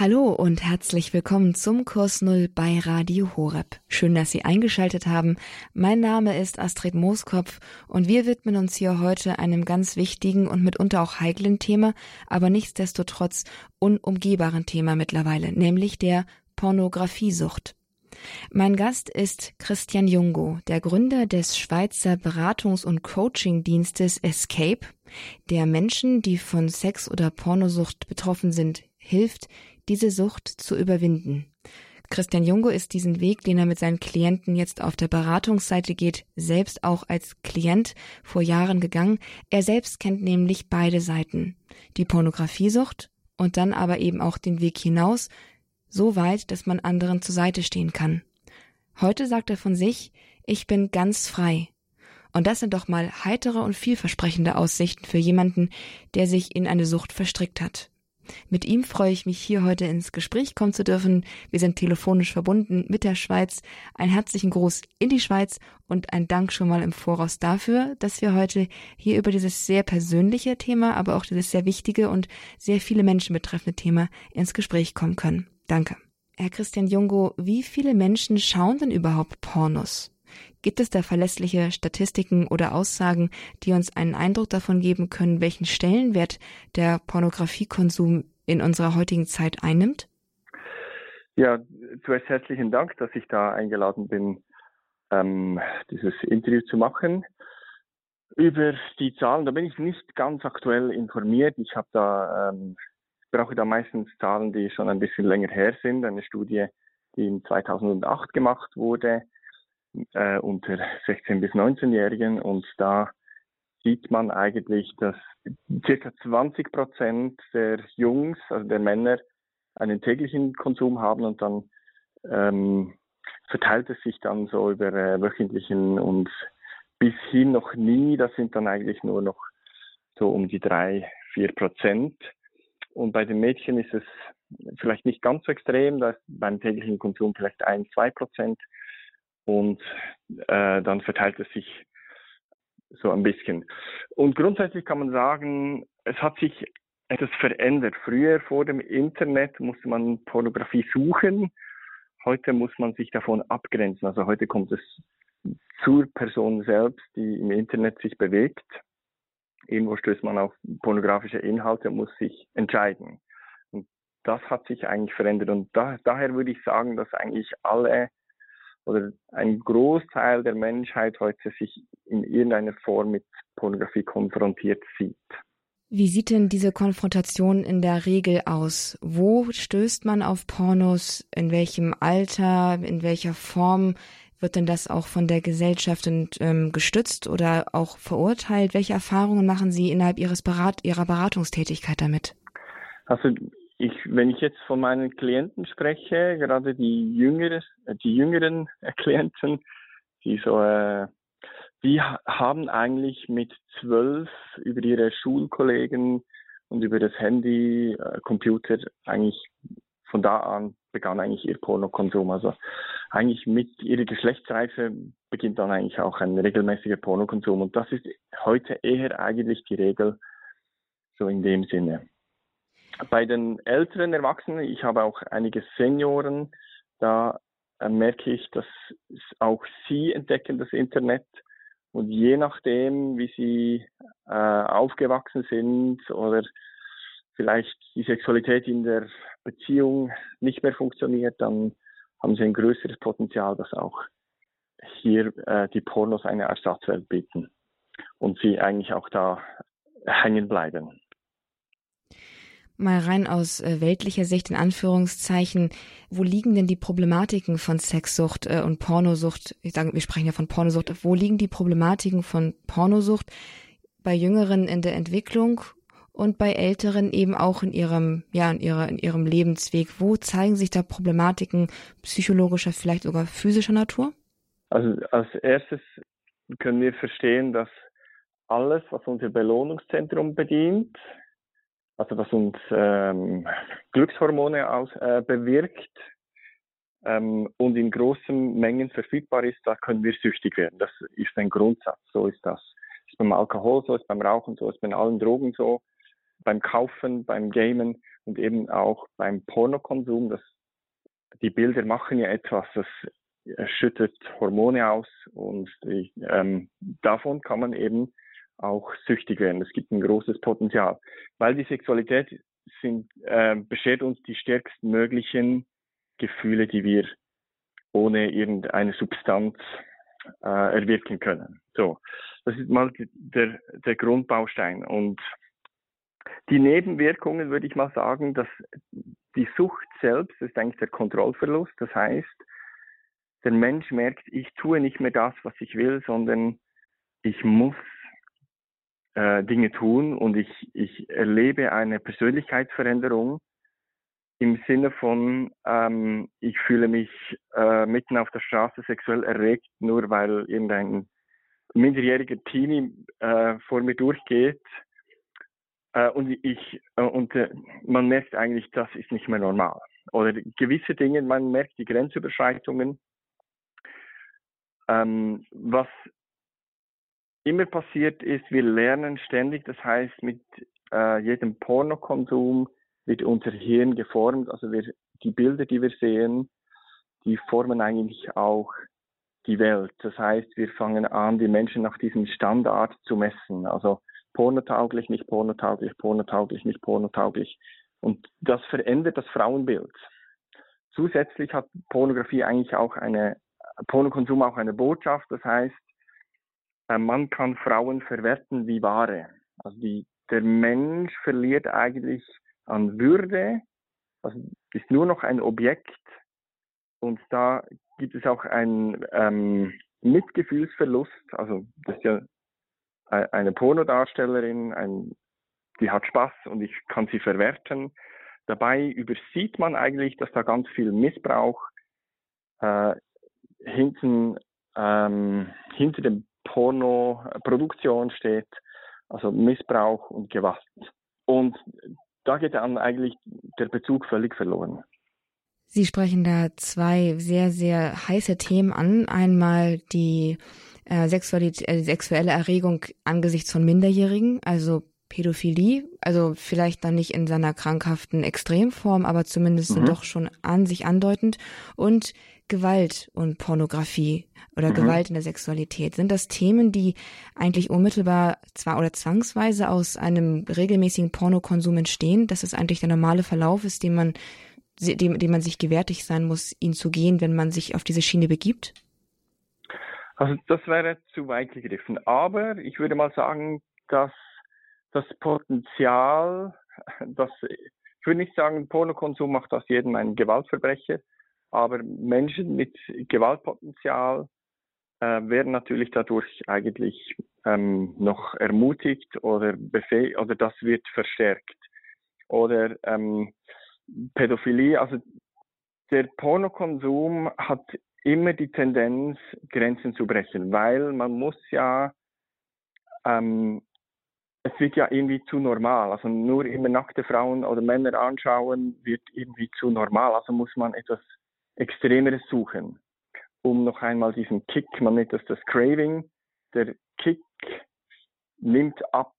Hallo und herzlich willkommen zum Kurs Null bei Radio Horeb. Schön, dass Sie eingeschaltet haben. Mein Name ist Astrid Mooskopf und wir widmen uns hier heute einem ganz wichtigen und mitunter auch heiklen Thema, aber nichtsdestotrotz unumgehbaren Thema mittlerweile, nämlich der Pornografiesucht. Mein Gast ist Christian Jungo, der Gründer des Schweizer Beratungs- und Coaching-Dienstes Escape, der Menschen, die von Sex- oder Pornosucht betroffen sind, hilft, diese Sucht zu überwinden. Christian Jungo ist diesen Weg, den er mit seinen Klienten jetzt auf der Beratungsseite geht, selbst auch als Klient vor Jahren gegangen. Er selbst kennt nämlich beide Seiten. Die Pornografiesucht und dann aber eben auch den Weg hinaus, so weit, dass man anderen zur Seite stehen kann. Heute sagt er von sich, ich bin ganz frei. Und das sind doch mal heitere und vielversprechende Aussichten für jemanden, der sich in eine Sucht verstrickt hat. Mit ihm freue ich mich hier heute ins Gespräch kommen zu dürfen. Wir sind telefonisch verbunden mit der Schweiz. Ein herzlichen Gruß in die Schweiz und ein Dank schon mal im Voraus dafür, dass wir heute hier über dieses sehr persönliche Thema, aber auch dieses sehr wichtige und sehr viele Menschen betreffende Thema ins Gespräch kommen können. Danke. Herr Christian Jungo, wie viele Menschen schauen denn überhaupt Pornos? Gibt es da verlässliche Statistiken oder Aussagen, die uns einen Eindruck davon geben können, welchen Stellenwert der Pornografiekonsum in unserer heutigen Zeit einnimmt? Ja, zuerst herzlichen Dank, dass ich da eingeladen bin, ähm, dieses Interview zu machen. Über die Zahlen, da bin ich nicht ganz aktuell informiert. Ich habe da, ähm, brauche da meistens Zahlen, die schon ein bisschen länger her sind. Eine Studie, die in 2008 gemacht wurde, äh, unter 16- bis 19-Jährigen und da sieht man eigentlich, dass circa 20 Prozent der Jungs, also der Männer, einen täglichen Konsum haben und dann ähm, verteilt es sich dann so über äh, wöchentlichen und bis hin noch nie, das sind dann eigentlich nur noch so um die drei, vier Prozent. Und bei den Mädchen ist es vielleicht nicht ganz so extrem, da ist beim täglichen Konsum vielleicht ein, zwei Prozent und äh, dann verteilt es sich so ein bisschen. Und grundsätzlich kann man sagen, es hat sich etwas verändert. Früher vor dem Internet musste man Pornografie suchen. Heute muss man sich davon abgrenzen. Also heute kommt es zur Person selbst, die im Internet sich bewegt. Irgendwo stößt man auf pornografische Inhalte muss sich entscheiden. Und das hat sich eigentlich verändert. Und da, daher würde ich sagen, dass eigentlich alle oder ein Großteil der Menschheit heute sich in irgendeiner Form mit Pornografie konfrontiert sieht. Wie sieht denn diese Konfrontation in der Regel aus? Wo stößt man auf Pornos? In welchem Alter? In welcher Form? Wird denn das auch von der Gesellschaft ähm, gestützt oder auch verurteilt? Welche Erfahrungen machen Sie innerhalb Ihres Berat Ihrer Beratungstätigkeit damit? Also ich, wenn ich jetzt von meinen Klienten spreche, gerade die jüngeren, die jüngeren Klienten, die so, äh, die haben eigentlich mit zwölf über ihre Schulkollegen und über das Handy, äh, Computer eigentlich von da an begann eigentlich ihr Pornokonsum. Also eigentlich mit ihrer Geschlechtsreife beginnt dann eigentlich auch ein regelmäßiger Pornokonsum und das ist heute eher eigentlich die Regel so in dem Sinne. Bei den älteren Erwachsenen, ich habe auch einige Senioren, da äh, merke ich, dass auch sie entdecken das Internet. Und je nachdem, wie sie äh, aufgewachsen sind oder vielleicht die Sexualität in der Beziehung nicht mehr funktioniert, dann haben sie ein größeres Potenzial, dass auch hier äh, die Pornos eine Ersatzwelt bieten und sie eigentlich auch da hängen bleiben mal rein aus äh, weltlicher Sicht in Anführungszeichen, wo liegen denn die Problematiken von Sexsucht äh, und Pornosucht? Ich sage, wir sprechen ja von Pornosucht. Wo liegen die Problematiken von Pornosucht bei Jüngeren in der Entwicklung und bei Älteren eben auch in ihrem, ja, in ihrer, in ihrem Lebensweg? Wo zeigen sich da Problematiken psychologischer, vielleicht sogar physischer Natur? Also als erstes können wir verstehen, dass alles, was unser Belohnungszentrum bedient, also was uns ähm, Glückshormone aus, äh, bewirkt ähm, und in großen Mengen verfügbar ist, da können wir süchtig werden. Das ist ein Grundsatz. So ist das. Ist beim Alkohol so, ist beim Rauchen so, ist bei allen Drogen so. beim Kaufen, beim Gamen und eben auch beim Pornokonsum. Das, die Bilder machen ja etwas, das schüttet Hormone aus und die, ähm, davon kann man eben auch süchtig werden. Es gibt ein großes Potenzial, weil die Sexualität sind, äh, beschert uns die stärksten möglichen Gefühle, die wir ohne irgendeine Substanz äh, erwirken können. So, das ist mal der, der Grundbaustein. Und die Nebenwirkungen würde ich mal sagen, dass die Sucht selbst ist eigentlich der Kontrollverlust. Das heißt, der Mensch merkt, ich tue nicht mehr das, was ich will, sondern ich muss äh, Dinge tun und ich, ich erlebe eine Persönlichkeitsveränderung im Sinne von, ähm, ich fühle mich äh, mitten auf der Straße sexuell erregt, nur weil irgendein minderjähriger Teenie äh, vor mir durchgeht. Äh, und ich äh, und äh, man merkt eigentlich, das ist nicht mehr normal. Oder gewisse Dinge, man merkt die Grenzüberschreitungen. Ähm, was immer passiert ist, wir lernen ständig, das heißt mit äh, jedem Pornokonsum wird unser Hirn geformt, also wir, die Bilder, die wir sehen, die formen eigentlich auch die Welt. Das heißt, wir fangen an, die Menschen nach diesem Standard zu messen. Also pornotauglich, nicht pornotauglich, pornotauglich, nicht pornotauglich. Und das verändert das Frauenbild. Zusätzlich hat Pornografie eigentlich auch eine, Pornokonsum auch eine Botschaft. Das heißt, man kann Frauen verwerten wie Ware. Also die, der Mensch verliert eigentlich an Würde, also ist nur noch ein Objekt und da gibt es auch einen ähm, Mitgefühlsverlust. Also das ist ja e-, eine Pornodarstellerin, ein, die hat Spaß und ich kann sie verwerten. Dabei übersieht man eigentlich, dass da ganz viel Missbrauch äh, hinten ähm, hinter dem Pornoproduktion steht, also Missbrauch und Gewalt. Und da geht dann eigentlich der Bezug völlig verloren. Sie sprechen da zwei sehr, sehr heiße Themen an. Einmal die äh, äh, sexuelle Erregung angesichts von Minderjährigen, also Pädophilie, also vielleicht dann nicht in seiner krankhaften Extremform, aber zumindest mhm. doch schon an sich andeutend. Und Gewalt und Pornografie oder mhm. Gewalt in der Sexualität? Sind das Themen, die eigentlich unmittelbar zwar oder zwangsweise aus einem regelmäßigen Pornokonsum entstehen, dass es eigentlich der normale Verlauf ist, den man, dem, dem man sich gewärtig sein muss, ihn zu gehen, wenn man sich auf diese Schiene begibt? Also das wäre zu weit gegriffen. Aber ich würde mal sagen, dass das Potenzial, das ich würde nicht sagen, Pornokonsum macht aus jedem einen Gewaltverbrecher, aber Menschen mit Gewaltpotenzial äh, werden natürlich dadurch eigentlich ähm, noch ermutigt oder oder das wird verstärkt. Oder ähm, Pädophilie, also der Pornokonsum hat immer die Tendenz, Grenzen zu brechen, weil man muss ja, ähm, es wird ja irgendwie zu normal. Also nur immer nackte Frauen oder Männer anschauen wird irgendwie zu normal. Also muss man etwas Extremeres suchen, um noch einmal diesen Kick, man nennt das das Craving, der Kick nimmt ab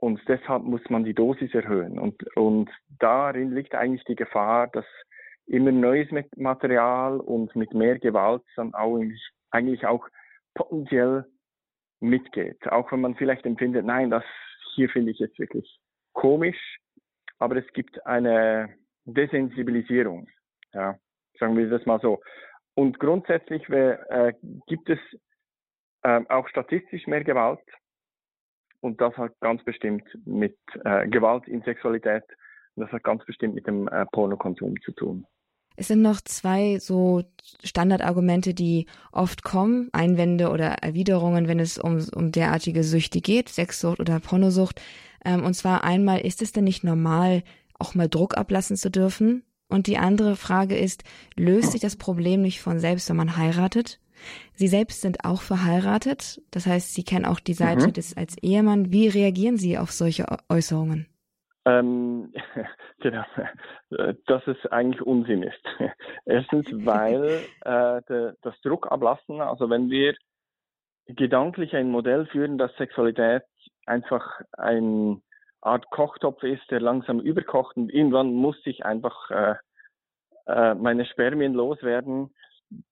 und deshalb muss man die Dosis erhöhen. Und, und darin liegt eigentlich die Gefahr, dass immer neues Material und mit mehr Gewalt dann auch eigentlich auch potenziell mitgeht. Auch wenn man vielleicht empfindet, nein, das hier finde ich jetzt wirklich komisch, aber es gibt eine Desensibilisierung. Ja. Sagen wir das mal so. Und grundsätzlich äh, gibt es äh, auch statistisch mehr Gewalt. Und das hat ganz bestimmt mit äh, Gewalt in Sexualität, und das hat ganz bestimmt mit dem äh, Pornokonsum zu tun. Es sind noch zwei so Standardargumente, die oft kommen, Einwände oder Erwiderungen, wenn es um, um derartige Süchte geht, Sexsucht oder Pornosucht. Ähm, und zwar einmal, ist es denn nicht normal, auch mal Druck ablassen zu dürfen? Und die andere Frage ist, löst sich das Problem nicht von selbst, wenn man heiratet? Sie selbst sind auch verheiratet, das heißt, Sie kennen auch die Seite mhm. des als Ehemann. Wie reagieren Sie auf solche Äußerungen? Ähm, genau, dass es eigentlich Unsinn ist. Erstens, weil äh, de, das Druck ablassen, also wenn wir gedanklich ein Modell führen, dass Sexualität einfach ein Art Kochtopf ist, der langsam überkocht und irgendwann muss ich einfach äh, äh, meine Spermien loswerden,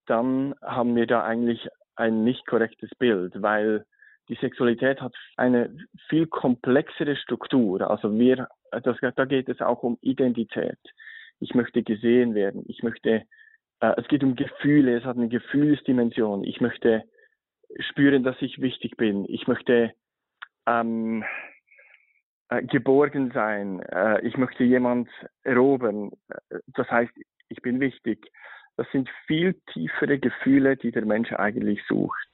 dann haben wir da eigentlich ein nicht korrektes Bild, weil die Sexualität hat eine viel komplexere Struktur. Also wir, das, da geht es auch um Identität. Ich möchte gesehen werden. Ich möchte, äh, es geht um Gefühle. Es hat eine Gefühlsdimension. Ich möchte spüren, dass ich wichtig bin. Ich möchte ähm, äh, geborgen sein. Äh, ich möchte jemand erobern. Das heißt, ich bin wichtig. Das sind viel tiefere Gefühle, die der Mensch eigentlich sucht,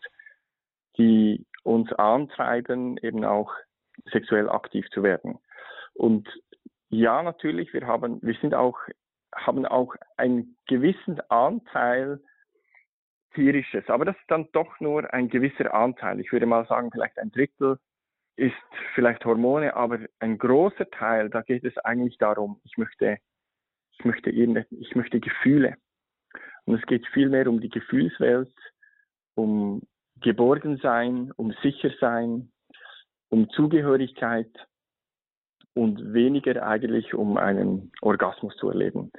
die uns antreiben, eben auch sexuell aktiv zu werden. Und ja, natürlich, wir haben, wir sind auch, haben auch einen gewissen Anteil tierisches, aber das ist dann doch nur ein gewisser Anteil. Ich würde mal sagen, vielleicht ein Drittel ist vielleicht Hormone, aber ein großer Teil, da geht es eigentlich darum, ich möchte, ich möchte, ich möchte Gefühle. Und es geht viel mehr um die Gefühlswelt, um Geborgensein, um Sichersein, um Zugehörigkeit und weniger eigentlich um einen Orgasmus zu erleben.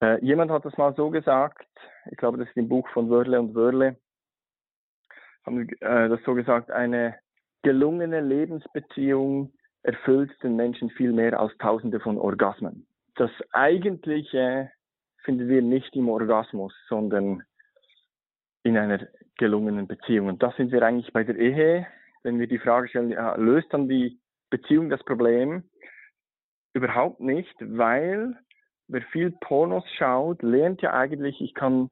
Äh, jemand hat das mal so gesagt, ich glaube, das ist im Buch von Wörle und Wörle, haben äh, das so gesagt, eine gelungene Lebensbeziehung erfüllt den Menschen viel mehr als tausende von Orgasmen. Das eigentliche finden wir nicht im Orgasmus, sondern in einer gelungenen Beziehung. Und da sind wir eigentlich bei der Ehe, wenn wir die Frage stellen, ja, löst dann die Beziehung das Problem? Überhaupt nicht, weil wer viel Pornos schaut, lernt ja eigentlich, ich kann,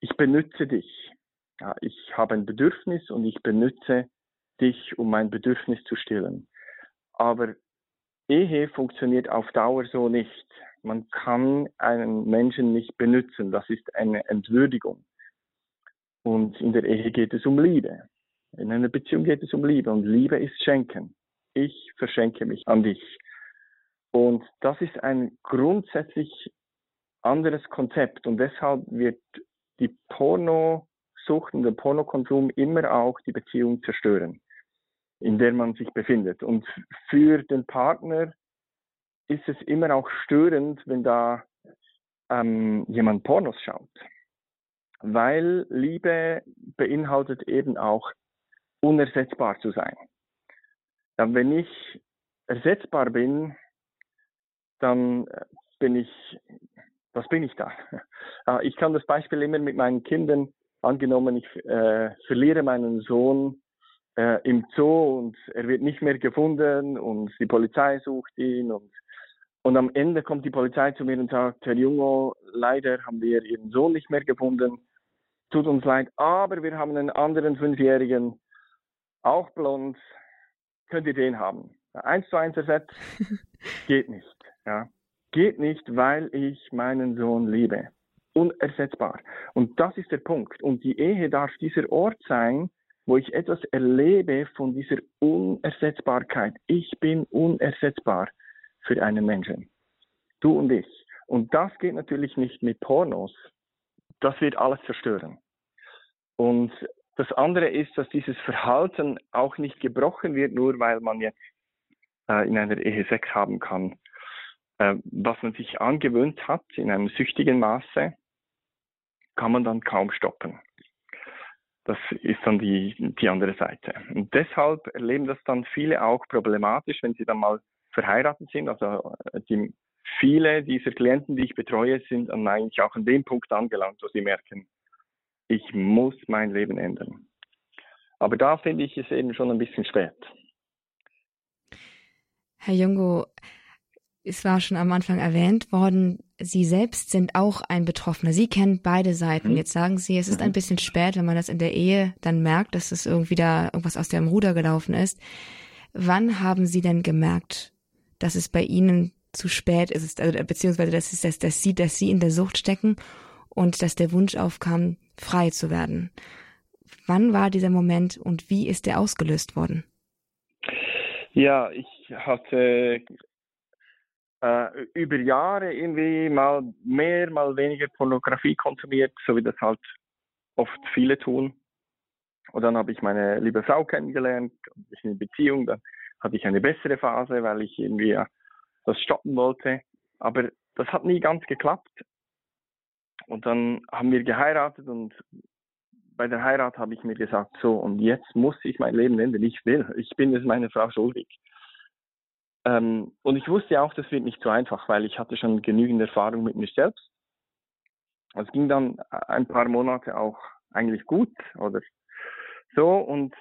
ich benütze dich. Ja, ich habe ein Bedürfnis und ich benütze dich, um mein Bedürfnis zu stillen. Aber Ehe funktioniert auf Dauer so nicht. Man kann einen Menschen nicht benutzen. Das ist eine Entwürdigung. Und in der Ehe geht es um Liebe. In einer Beziehung geht es um Liebe. Und Liebe ist Schenken. Ich verschenke mich an dich. Und das ist ein grundsätzlich anderes Konzept. Und deshalb wird die Pornosucht und der Pornokonsum immer auch die Beziehung zerstören, in der man sich befindet. Und für den Partner ist es immer auch störend, wenn da ähm, jemand Pornos schaut. Weil Liebe beinhaltet eben auch unersetzbar zu sein. Dann, wenn ich ersetzbar bin, dann äh, bin ich, was bin ich da? Ah, ich kann das Beispiel immer mit meinen Kindern, angenommen, ich äh, verliere meinen Sohn äh, im Zoo und er wird nicht mehr gefunden und die Polizei sucht ihn und und am Ende kommt die Polizei zu mir und sagt, Herr Jungo, leider haben wir Ihren Sohn nicht mehr gefunden. Tut uns leid, aber wir haben einen anderen Fünfjährigen, auch blond. Könnt ihr den haben? Eins zu eins ersetzt geht nicht. Ja. Geht nicht, weil ich meinen Sohn liebe. Unersetzbar. Und das ist der Punkt. Und die Ehe darf dieser Ort sein, wo ich etwas erlebe von dieser Unersetzbarkeit. Ich bin unersetzbar für einen Menschen. Du und ich. Und das geht natürlich nicht mit Pornos. Das wird alles zerstören. Und das andere ist, dass dieses Verhalten auch nicht gebrochen wird, nur weil man jetzt äh, in einer Ehe Sex haben kann. Äh, was man sich angewöhnt hat in einem süchtigen Maße, kann man dann kaum stoppen. Das ist dann die, die andere Seite. Und deshalb erleben das dann viele auch problematisch, wenn sie dann mal verheiratet sind. Also äh, die, viele dieser Klienten, die ich betreue, sind dann eigentlich auch an dem Punkt angelangt, wo sie merken, ich muss mein Leben ändern. Aber da finde ich es eben schon ein bisschen spät. Herr Jungo, es war schon am Anfang erwähnt worden, Sie selbst sind auch ein Betroffener. Sie kennen beide Seiten. Mhm. Jetzt sagen Sie, es ist ein mhm. bisschen spät, wenn man das in der Ehe dann merkt, dass es irgendwie da irgendwas aus dem Ruder gelaufen ist. Wann haben Sie denn gemerkt, dass es bei ihnen zu spät ist, also, beziehungsweise dass, es, dass, dass, sie, dass sie in der Sucht stecken und dass der Wunsch aufkam, frei zu werden. Wann war dieser Moment und wie ist der ausgelöst worden? Ja, ich hatte äh, über Jahre irgendwie mal mehr, mal weniger Pornografie konsumiert, so wie das halt oft viele tun. Und dann habe ich meine liebe Frau kennengelernt, ich in Beziehung, dann hatte ich eine bessere Phase, weil ich irgendwie das stoppen wollte. Aber das hat nie ganz geklappt. Und dann haben wir geheiratet und bei der Heirat habe ich mir gesagt, so, und jetzt muss ich mein Leben ändern. Ich will. Ich bin es meiner Frau schuldig. Ähm, und ich wusste auch, das wird nicht so einfach, weil ich hatte schon genügend Erfahrung mit mir selbst. Es ging dann ein paar Monate auch eigentlich gut oder so. Und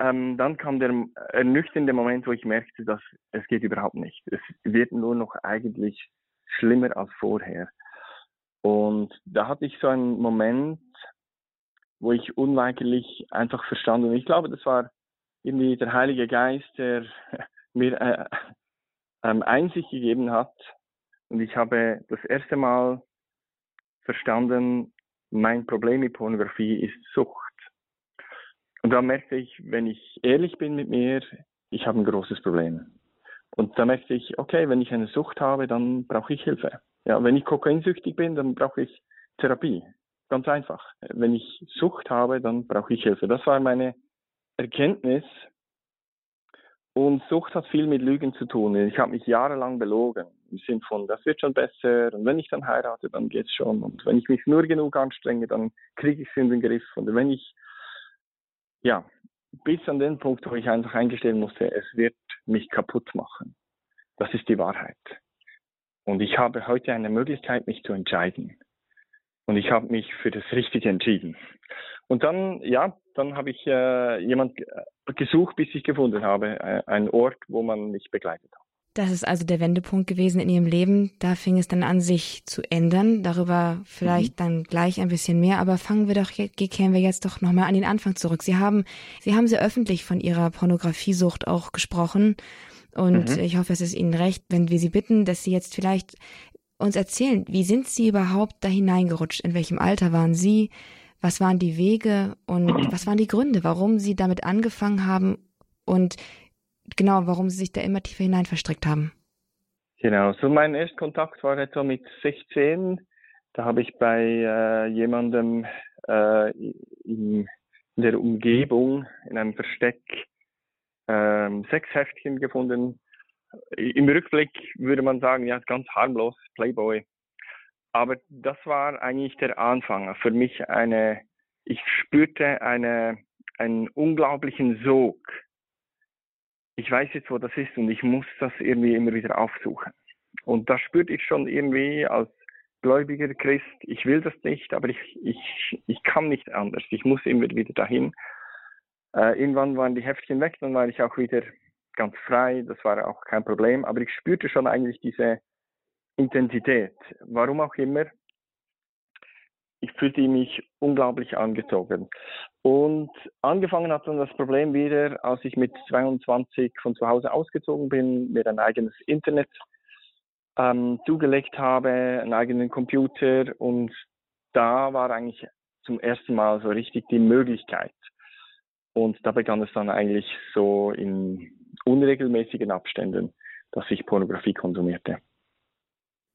ähm, dann kam der ernüchternde Moment, wo ich merkte, dass es geht überhaupt nicht. Es wird nur noch eigentlich schlimmer als vorher. Und da hatte ich so einen Moment, wo ich unweigerlich einfach verstanden, ich glaube, das war irgendwie der Heilige Geist, der mir äh, ähm, Einsicht gegeben hat. Und ich habe das erste Mal verstanden, mein Problem mit Pornografie ist Sucht. Und da merkte ich, wenn ich ehrlich bin mit mir, ich habe ein großes Problem. Und da merkte ich, okay, wenn ich eine Sucht habe, dann brauche ich Hilfe. Ja, wenn ich kokainsüchtig bin, dann brauche ich Therapie. Ganz einfach. Wenn ich Sucht habe, dann brauche ich Hilfe. Das war meine Erkenntnis. Und Sucht hat viel mit Lügen zu tun. Ich habe mich jahrelang belogen. Im Sinne von, das wird schon besser. Und wenn ich dann heirate, dann geht's schon. Und wenn ich mich nur genug anstrenge, dann kriege ich es in den Griff. Und wenn ich, ja, bis an den Punkt, wo ich einfach eingestehen musste, es wird mich kaputt machen. Das ist die Wahrheit. Und ich habe heute eine Möglichkeit, mich zu entscheiden. Und ich habe mich für das Richtige entschieden. Und dann, ja, dann habe ich äh, jemand gesucht, bis ich gefunden habe, äh, einen Ort, wo man mich begleitet hat. Das ist also der Wendepunkt gewesen in Ihrem Leben. Da fing es dann an, sich zu ändern. Darüber vielleicht mhm. dann gleich ein bisschen mehr. Aber fangen wir doch, kehren wir jetzt doch nochmal an den Anfang zurück. Sie haben, Sie haben sehr öffentlich von Ihrer Pornografiesucht auch gesprochen. Und mhm. ich hoffe, es ist Ihnen recht, wenn wir Sie bitten, dass Sie jetzt vielleicht uns erzählen, wie sind Sie überhaupt da hineingerutscht? In welchem Alter waren Sie? Was waren die Wege und was waren die Gründe, warum Sie damit angefangen haben und genau, warum Sie sich da immer tiefer hinein verstrickt haben? Genau, so mein Erstkontakt war etwa mit 16. Da habe ich bei äh, jemandem äh, in, in, der Umgebung, in einem Versteck, äh, sechs Heftchen gefunden, im Rückblick würde man sagen, ja, ganz harmlos, Playboy. Aber das war eigentlich der Anfang. Für mich eine, ich spürte eine, einen unglaublichen Sog. Ich weiß jetzt, wo das ist und ich muss das irgendwie immer wieder aufsuchen. Und da spürte ich schon irgendwie als gläubiger Christ, ich will das nicht, aber ich, ich, ich kann nicht anders. Ich muss immer wieder dahin. Äh, irgendwann waren die Heftchen weg, dann war ich auch wieder ganz frei, das war auch kein Problem, aber ich spürte schon eigentlich diese Intensität. Warum auch immer, ich fühlte mich unglaublich angezogen. Und angefangen hat dann das Problem wieder, als ich mit 22 von zu Hause ausgezogen bin, mir ein eigenes Internet ähm, zugelegt habe, einen eigenen Computer und da war eigentlich zum ersten Mal so richtig die Möglichkeit. Und da begann es dann eigentlich so in unregelmäßigen Abständen, dass ich Pornografie konsumierte.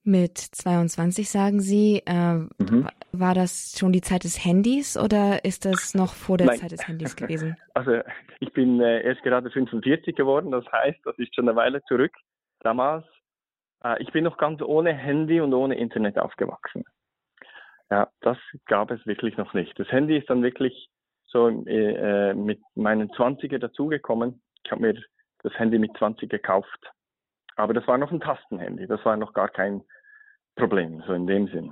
Mit 22 sagen Sie, äh, mhm. war das schon die Zeit des Handys oder ist das noch vor der Nein. Zeit des Handys gewesen? Also ich bin äh, erst gerade 45 geworden, das heißt, das ist schon eine Weile zurück. Damals, äh, ich bin noch ganz ohne Handy und ohne Internet aufgewachsen. Ja, das gab es wirklich noch nicht. Das Handy ist dann wirklich so äh, mit meinen 20er dazugekommen. Ich habe mir das Handy mit 20 gekauft. Aber das war noch ein Tastenhandy, das war noch gar kein Problem, so in dem Sinn.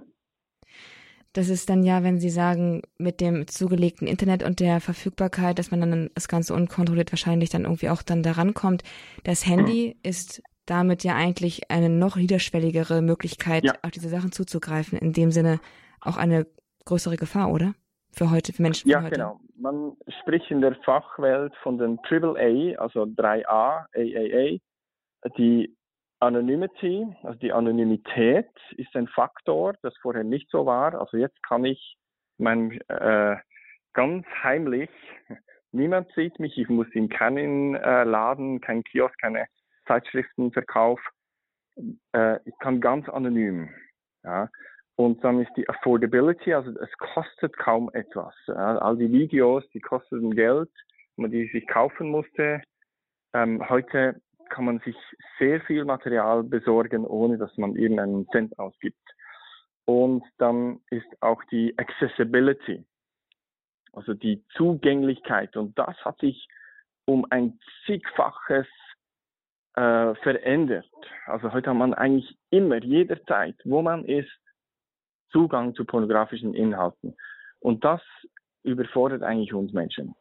Das ist dann ja, wenn Sie sagen, mit dem zugelegten Internet und der Verfügbarkeit, dass man dann das Ganze unkontrolliert wahrscheinlich dann irgendwie auch dann daran kommt. Das Handy mhm. ist damit ja eigentlich eine noch niederschwelligere Möglichkeit, ja. auf diese Sachen zuzugreifen. In dem Sinne auch eine größere Gefahr, oder? Für heute, für Menschen. Ja, heute. genau. Man spricht in der Fachwelt von den AAA, also 3A, AAA. Die Anonymity, also die Anonymität ist ein Faktor, das vorher nicht so war. Also jetzt kann ich mein äh, ganz heimlich, niemand sieht mich, ich muss in keinen äh, Laden, keinen Kiosk, keine Zeitschriftenverkauf. Äh, ich kann ganz anonym. Ja. Und dann ist die Affordability, also es kostet kaum etwas. All die Videos, die kosteten Geld, man die sich kaufen musste. ähm, heute kann man sich sehr viel Material besorgen, ohne dass man irgendeinen Cent ausgibt. Und dann ist auch die Accessibility, also die Zugänglichkeit. Und das hat sich um ein zigfaches äh, verändert. Also heute hat man eigentlich immer, jederzeit, wo man ist, Zugang zu pornografischen Inhalten. Und das überfordert eigentlich uns Menschen.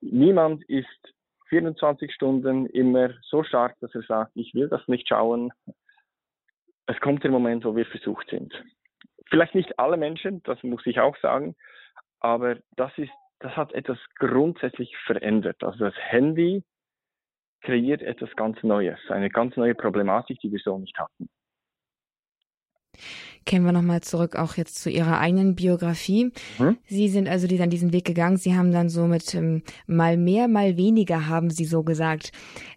Niemand ist 24 Stunden immer so stark, dass er sagt, ich will das nicht schauen. Es kommt der Moment, wo wir versucht sind. Vielleicht nicht alle Menschen, das muss ich auch sagen, aber das ist, das hat etwas grundsätzlich verändert. Also das Handy kreiert etwas ganz Neues, eine ganz neue Problematik, die wir so nicht hatten. Kehren wir nochmal zurück auch jetzt zu Ihrer eigenen Biografie. Hm? Sie sind also die dann diesen Weg gegangen. Sie haben dann so mit ähm, mal mehr, mal weniger, haben Sie so gesagt.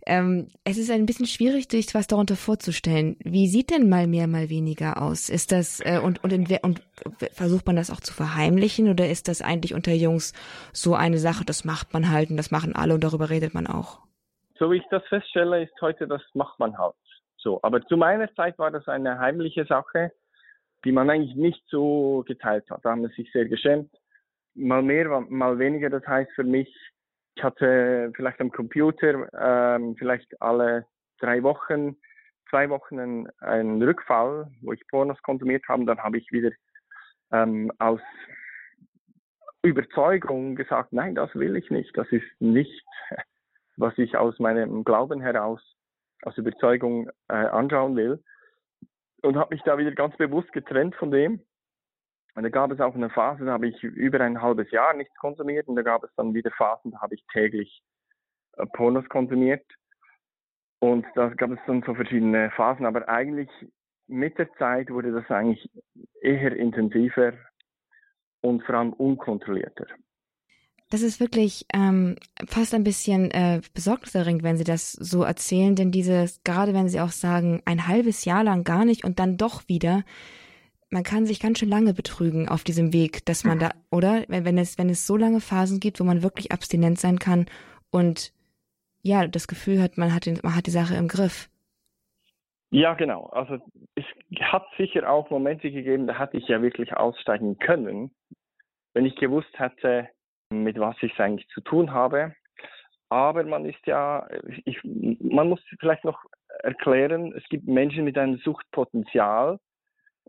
Ähm, es ist ein bisschen schwierig, sich was darunter vorzustellen. Wie sieht denn mal mehr, mal weniger aus? Ist das äh, und und, in, und versucht man das auch zu verheimlichen oder ist das eigentlich unter Jungs so eine Sache? Das macht man halt und das machen alle und darüber redet man auch. So wie ich das feststelle, ist heute das macht man halt. So, aber zu meiner Zeit war das eine heimliche Sache die man eigentlich nicht so geteilt hat. Da haben wir sich sehr geschämt. Mal mehr, mal weniger. Das heißt für mich, ich hatte vielleicht am Computer ähm, vielleicht alle drei Wochen, zwei Wochen einen, einen Rückfall, wo ich Pornos konsumiert habe. Dann habe ich wieder ähm, aus Überzeugung gesagt, nein, das will ich nicht. Das ist nicht, was ich aus meinem Glauben heraus, aus Überzeugung äh, anschauen will und habe mich da wieder ganz bewusst getrennt von dem. Und da gab es auch eine Phase, da habe ich über ein halbes Jahr nichts konsumiert und da gab es dann wieder Phasen, da habe ich täglich äh, Pornos konsumiert. Und da gab es dann so verschiedene Phasen, aber eigentlich mit der Zeit wurde das eigentlich eher intensiver und vor allem unkontrollierter. Das ist wirklich ähm, fast ein bisschen äh, besorgniserregend, wenn Sie das so erzählen, denn dieses, gerade wenn Sie auch sagen, ein halbes Jahr lang gar nicht und dann doch wieder, man kann sich ganz schön lange betrügen auf diesem Weg, dass man da, oder? Wenn, wenn es, wenn es so lange Phasen gibt, wo man wirklich abstinent sein kann und ja, das Gefühl hat, man hat, den, man hat die Sache im Griff. Ja, genau. Also es hat sicher auch Momente gegeben, da hatte ich ja wirklich aussteigen können, wenn ich gewusst hätte, mit was ich eigentlich zu tun habe. Aber man ist ja, ich, man muss vielleicht noch erklären, es gibt Menschen mit einem Suchtpotenzial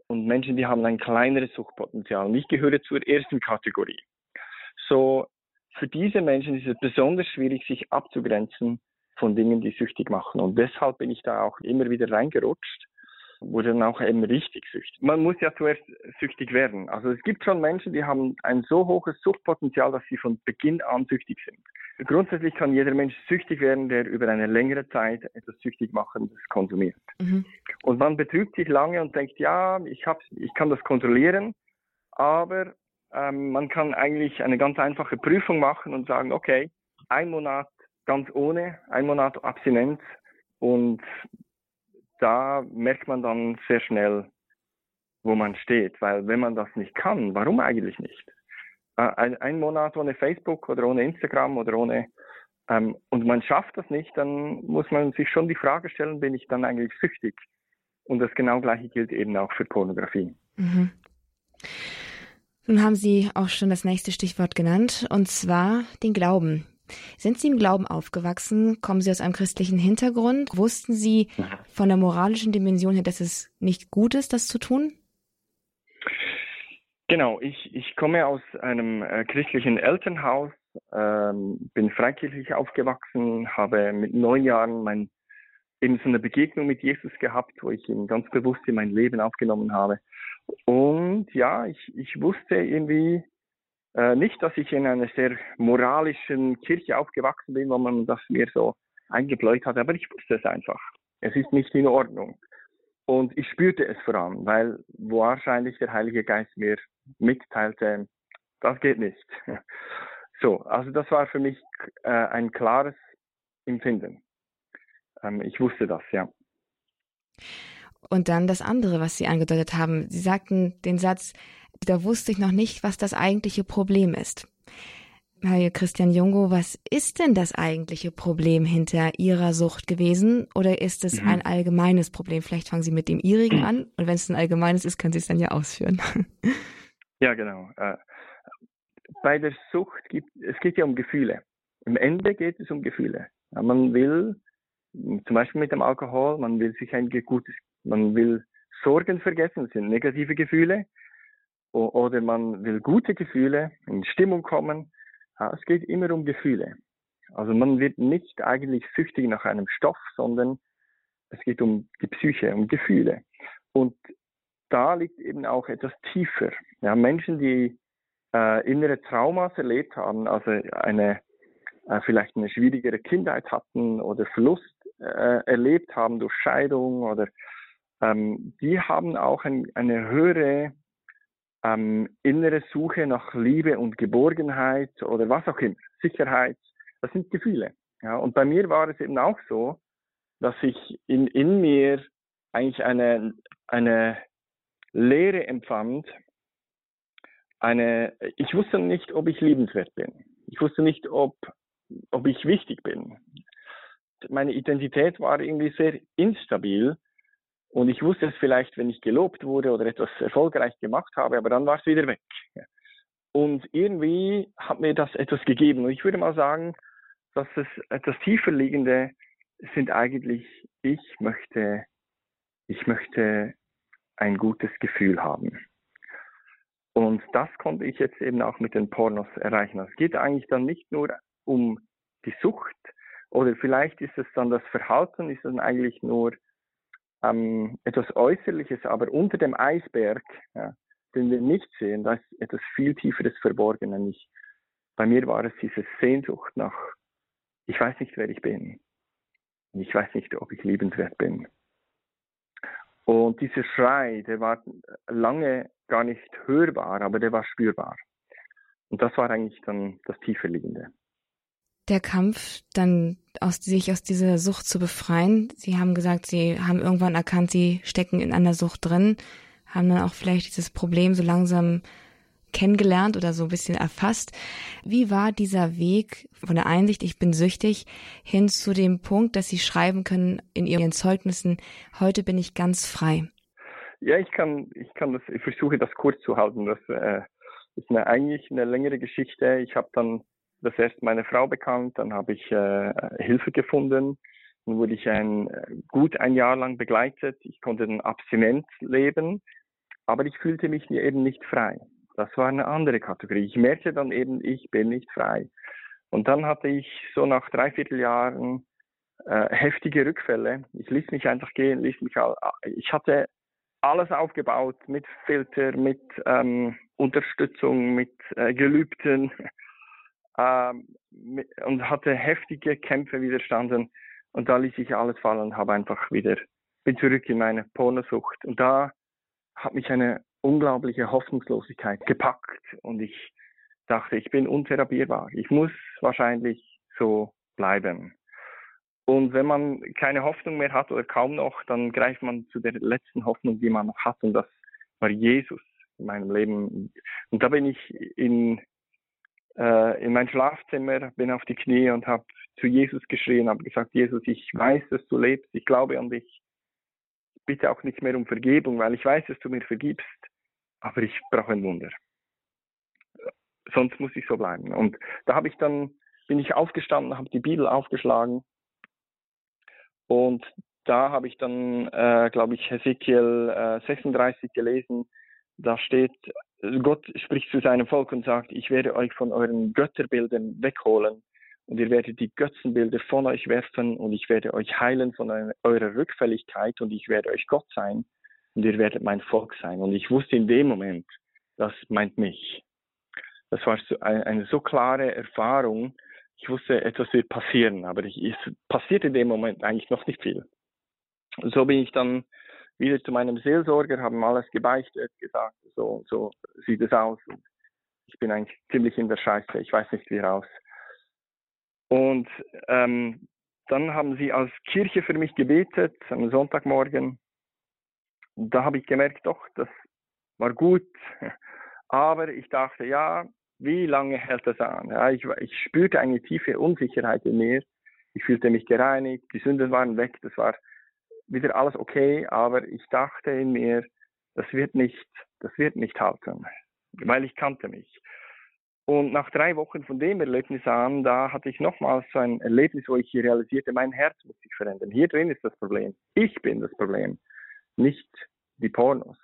und Menschen, die haben ein kleineres Suchtpotenzial. Und ich gehöre zur ersten Kategorie. So, für diese Menschen ist es besonders schwierig, sich abzugrenzen von Dingen, die süchtig machen. Und deshalb bin ich da auch immer wieder reingerutscht wurde dann auch eben richtig süchtig. Man muss ja zuerst süchtig werden. Also es gibt schon Menschen, die haben ein so hohes Suchtpotenzial, dass sie von Beginn an süchtig sind. Grundsätzlich kann jeder Mensch süchtig werden, der über eine längere Zeit etwas süchtig machendes konsumiert. Mhm. Und man betrügt sich lange und denkt, ja, ich, hab's, ich kann das kontrollieren, aber ähm, man kann eigentlich eine ganz einfache Prüfung machen und sagen, okay, ein Monat ganz ohne, ein Monat Abstinenz und da merkt man dann sehr schnell, wo man steht. Weil wenn man das nicht kann, warum eigentlich nicht? Äh, ein, ein Monat ohne Facebook oder ohne Instagram oder ohne ähm, und man schafft das nicht, dann muss man sich schon die Frage stellen, bin ich dann eigentlich süchtig? Und das genau gleiche gilt eben auch für Pornografie. Mhm. Nun haben Sie auch schon das nächste Stichwort genannt, und zwar den Glauben. Sind Sie im Glauben aufgewachsen? Kommen Sie aus einem christlichen Hintergrund? Wussten Sie von der moralischen Dimension her, dass es nicht gut ist, das zu tun? Genau, ich, ich komme aus einem äh, christlichen Elternhaus, ähm, bin freikirchlich aufgewachsen, habe mit neun Jahren mein, eben so eine Begegnung mit Jesus gehabt, wo ich ihn ganz bewusst in mein Leben aufgenommen habe. Und ja, ich, ich wusste irgendwie, äh, nicht, dass ich in einer sehr moralischen Kirche aufgewachsen bin, wo man das mir so eingebläut hat, aber ich wusste es einfach. Es ist nicht in Ordnung. Und ich spürte es vor allem, weil wahrscheinlich der Heilige Geist mir mitteilte, das geht nicht. So, also das war für mich äh, ein klares Empfinden. Ähm, ich wusste das, ja. Und dann das andere, was Sie angedeutet haben. Sie sagten den Satz, da wusste ich noch nicht, was das eigentliche Problem ist. Herr Christian Jungo, was ist denn das eigentliche Problem hinter Ihrer Sucht gewesen? Oder ist es mhm. ein allgemeines Problem? Vielleicht fangen Sie mit dem Ihrigen an und wenn es ein allgemeines ist, können Sie es dann ja ausführen. Ja, genau. Äh, bei der Sucht gibt es geht ja um Gefühle. Im Ende geht es um Gefühle. Man will, zum Beispiel mit dem Alkohol, man will sich ein gutes, man will Sorgen vergessen, das sind negative Gefühle. Oder man will gute Gefühle, in Stimmung kommen es geht immer um Gefühle. Also man wird nicht eigentlich süchtig nach einem Stoff, sondern es geht um die Psyche, um Gefühle. Und da liegt eben auch etwas tiefer. Ja, Menschen, die äh, innere Traumas erlebt haben, also eine äh, vielleicht eine schwierigere Kindheit hatten oder Verlust äh, erlebt haben durch Scheidung oder ähm, die haben auch ein, eine höhere ähm, innere Suche nach Liebe und Geborgenheit oder was auch immer, Sicherheit, das sind Gefühle. Ja, und bei mir war es eben auch so, dass ich in, in mir eigentlich eine, eine Leere empfand. Eine, ich wusste nicht, ob ich liebenswert bin. Ich wusste nicht, ob, ob ich wichtig bin. Meine Identität war irgendwie sehr instabil und ich wusste es vielleicht, wenn ich gelobt wurde oder etwas erfolgreich gemacht habe, aber dann war es wieder weg. Und irgendwie hat mir das etwas gegeben. Und ich würde mal sagen, dass es etwas tiefer liegende sind eigentlich, ich möchte, ich möchte ein gutes Gefühl haben. Und das konnte ich jetzt eben auch mit den Pornos erreichen. Es geht eigentlich dann nicht nur um die Sucht oder vielleicht ist es dann das Verhalten, ist dann eigentlich nur ähm, etwas Äußerliches, aber unter dem Eisberg, ja, den wir nicht sehen, da ist etwas viel Tieferes verborgen. Nämlich bei mir war es diese Sehnsucht nach, ich weiß nicht, wer ich bin. Ich weiß nicht, ob ich liebenswert bin. Und dieser Schrei, der war lange gar nicht hörbar, aber der war spürbar. Und das war eigentlich dann das Tieferliegende der Kampf, dann aus, sich aus dieser Sucht zu befreien? Sie haben gesagt, Sie haben irgendwann erkannt, Sie stecken in einer Sucht drin, haben dann auch vielleicht dieses Problem so langsam kennengelernt oder so ein bisschen erfasst. Wie war dieser Weg von der Einsicht, ich bin süchtig, hin zu dem Punkt, dass Sie schreiben können in Ihren Zeugnissen, heute bin ich ganz frei? Ja, ich kann, ich kann das, ich versuche das kurz zu halten. Das äh, ist eine, eigentlich eine längere Geschichte. Ich habe dann das erst meine Frau bekannt, dann habe ich äh, Hilfe gefunden, dann wurde ich ein, gut ein Jahr lang begleitet, ich konnte dann abstinent leben, aber ich fühlte mich eben nicht frei. Das war eine andere Kategorie. Ich merkte dann eben, ich bin nicht frei. Und dann hatte ich so nach dreiviertel Jahren äh, heftige Rückfälle. Ich ließ mich einfach gehen, ließ mich all, ich hatte alles aufgebaut mit Filter, mit ähm, Unterstützung, mit äh, Gelübden, und hatte heftige Kämpfe widerstanden. Und da ließ ich alles fallen habe einfach wieder, bin zurück in meine Pornosucht. Und da hat mich eine unglaubliche Hoffnungslosigkeit gepackt und ich dachte, ich bin untherapierbar. Ich muss wahrscheinlich so bleiben. Und wenn man keine Hoffnung mehr hat oder kaum noch, dann greift man zu der letzten Hoffnung, die man noch hat. Und das war Jesus in meinem Leben. Und da bin ich in äh, in mein Schlafzimmer, bin auf die Knie und habe zu Jesus geschrien, habe gesagt, Jesus, ich weiß, dass du lebst, ich glaube an dich. Bitte auch nicht mehr um Vergebung, weil ich weiß, dass du mir vergibst, aber ich brauche ein Wunder. Sonst muss ich so bleiben. Und da habe ich dann, bin ich aufgestanden, habe die Bibel aufgeschlagen und da habe ich dann, äh, glaube ich, Hesekiel äh, 36 gelesen. Da steht, Gott spricht zu seinem Volk und sagt, ich werde euch von euren Götterbildern wegholen und ihr werdet die Götzenbilder von euch werfen und ich werde euch heilen von eurer Rückfälligkeit und ich werde euch Gott sein und ihr werdet mein Volk sein. Und ich wusste in dem Moment, das meint mich. Das war eine, so klare Erfahrung. Ich wusste, etwas wird passieren, aber es passierte in dem Moment eigentlich noch nicht viel. So bin ich dann wieder zu meinem Seelsorger, haben alles gebeichtet, gesagt, so, so sieht es aus. Und ich bin eigentlich ziemlich in der Scheiße, ich weiß nicht wie raus. Und ähm, dann haben sie als Kirche für mich gebetet, am Sonntagmorgen. Da habe ich gemerkt, doch, das war gut. Aber ich dachte, ja, wie lange hält das an? Ja, ich, ich spürte eine tiefe Unsicherheit in mir. Ich fühlte mich gereinigt, die Sünden waren weg, das war wieder alles okay, aber ich dachte in mir, das wird nicht, das wird nicht halten, weil ich kannte mich. Und nach drei Wochen von dem Erlebnis an, da hatte ich nochmals so ein Erlebnis, wo ich realisierte, mein Herz muss sich verändern. Hier drin ist das Problem. Ich bin das Problem, nicht die Pornos.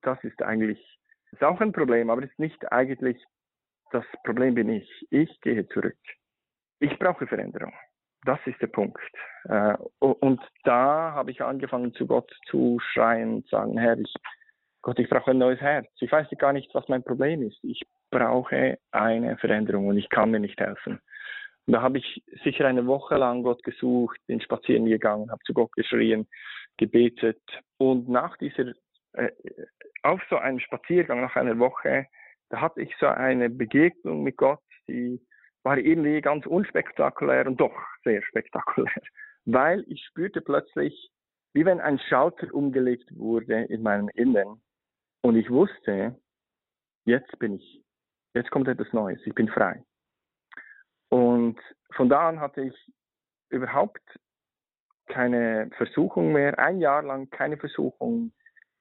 Das ist eigentlich, ist auch ein Problem, aber ist nicht eigentlich das Problem bin ich. Ich gehe zurück. Ich brauche Veränderung. Das ist der Punkt. Äh, und da habe ich angefangen, zu Gott zu schreien und sagen, Herr, ich, Gott, ich brauche ein neues Herz. Ich weiß gar nicht, was mein Problem ist. Ich brauche eine Veränderung und ich kann mir nicht helfen. Und da habe ich sicher eine Woche lang Gott gesucht, bin spazieren gegangen, habe zu Gott geschrien, gebetet. Und nach dieser, äh, auf so einem Spaziergang, nach einer Woche, da hatte ich so eine Begegnung mit Gott, die war irgendwie ganz unspektakulär und doch sehr spektakulär, weil ich spürte plötzlich, wie wenn ein Schalter umgelegt wurde in meinem Innern und ich wusste, jetzt bin ich, jetzt kommt etwas Neues, ich bin frei. Und von da an hatte ich überhaupt keine Versuchung mehr, ein Jahr lang keine Versuchung,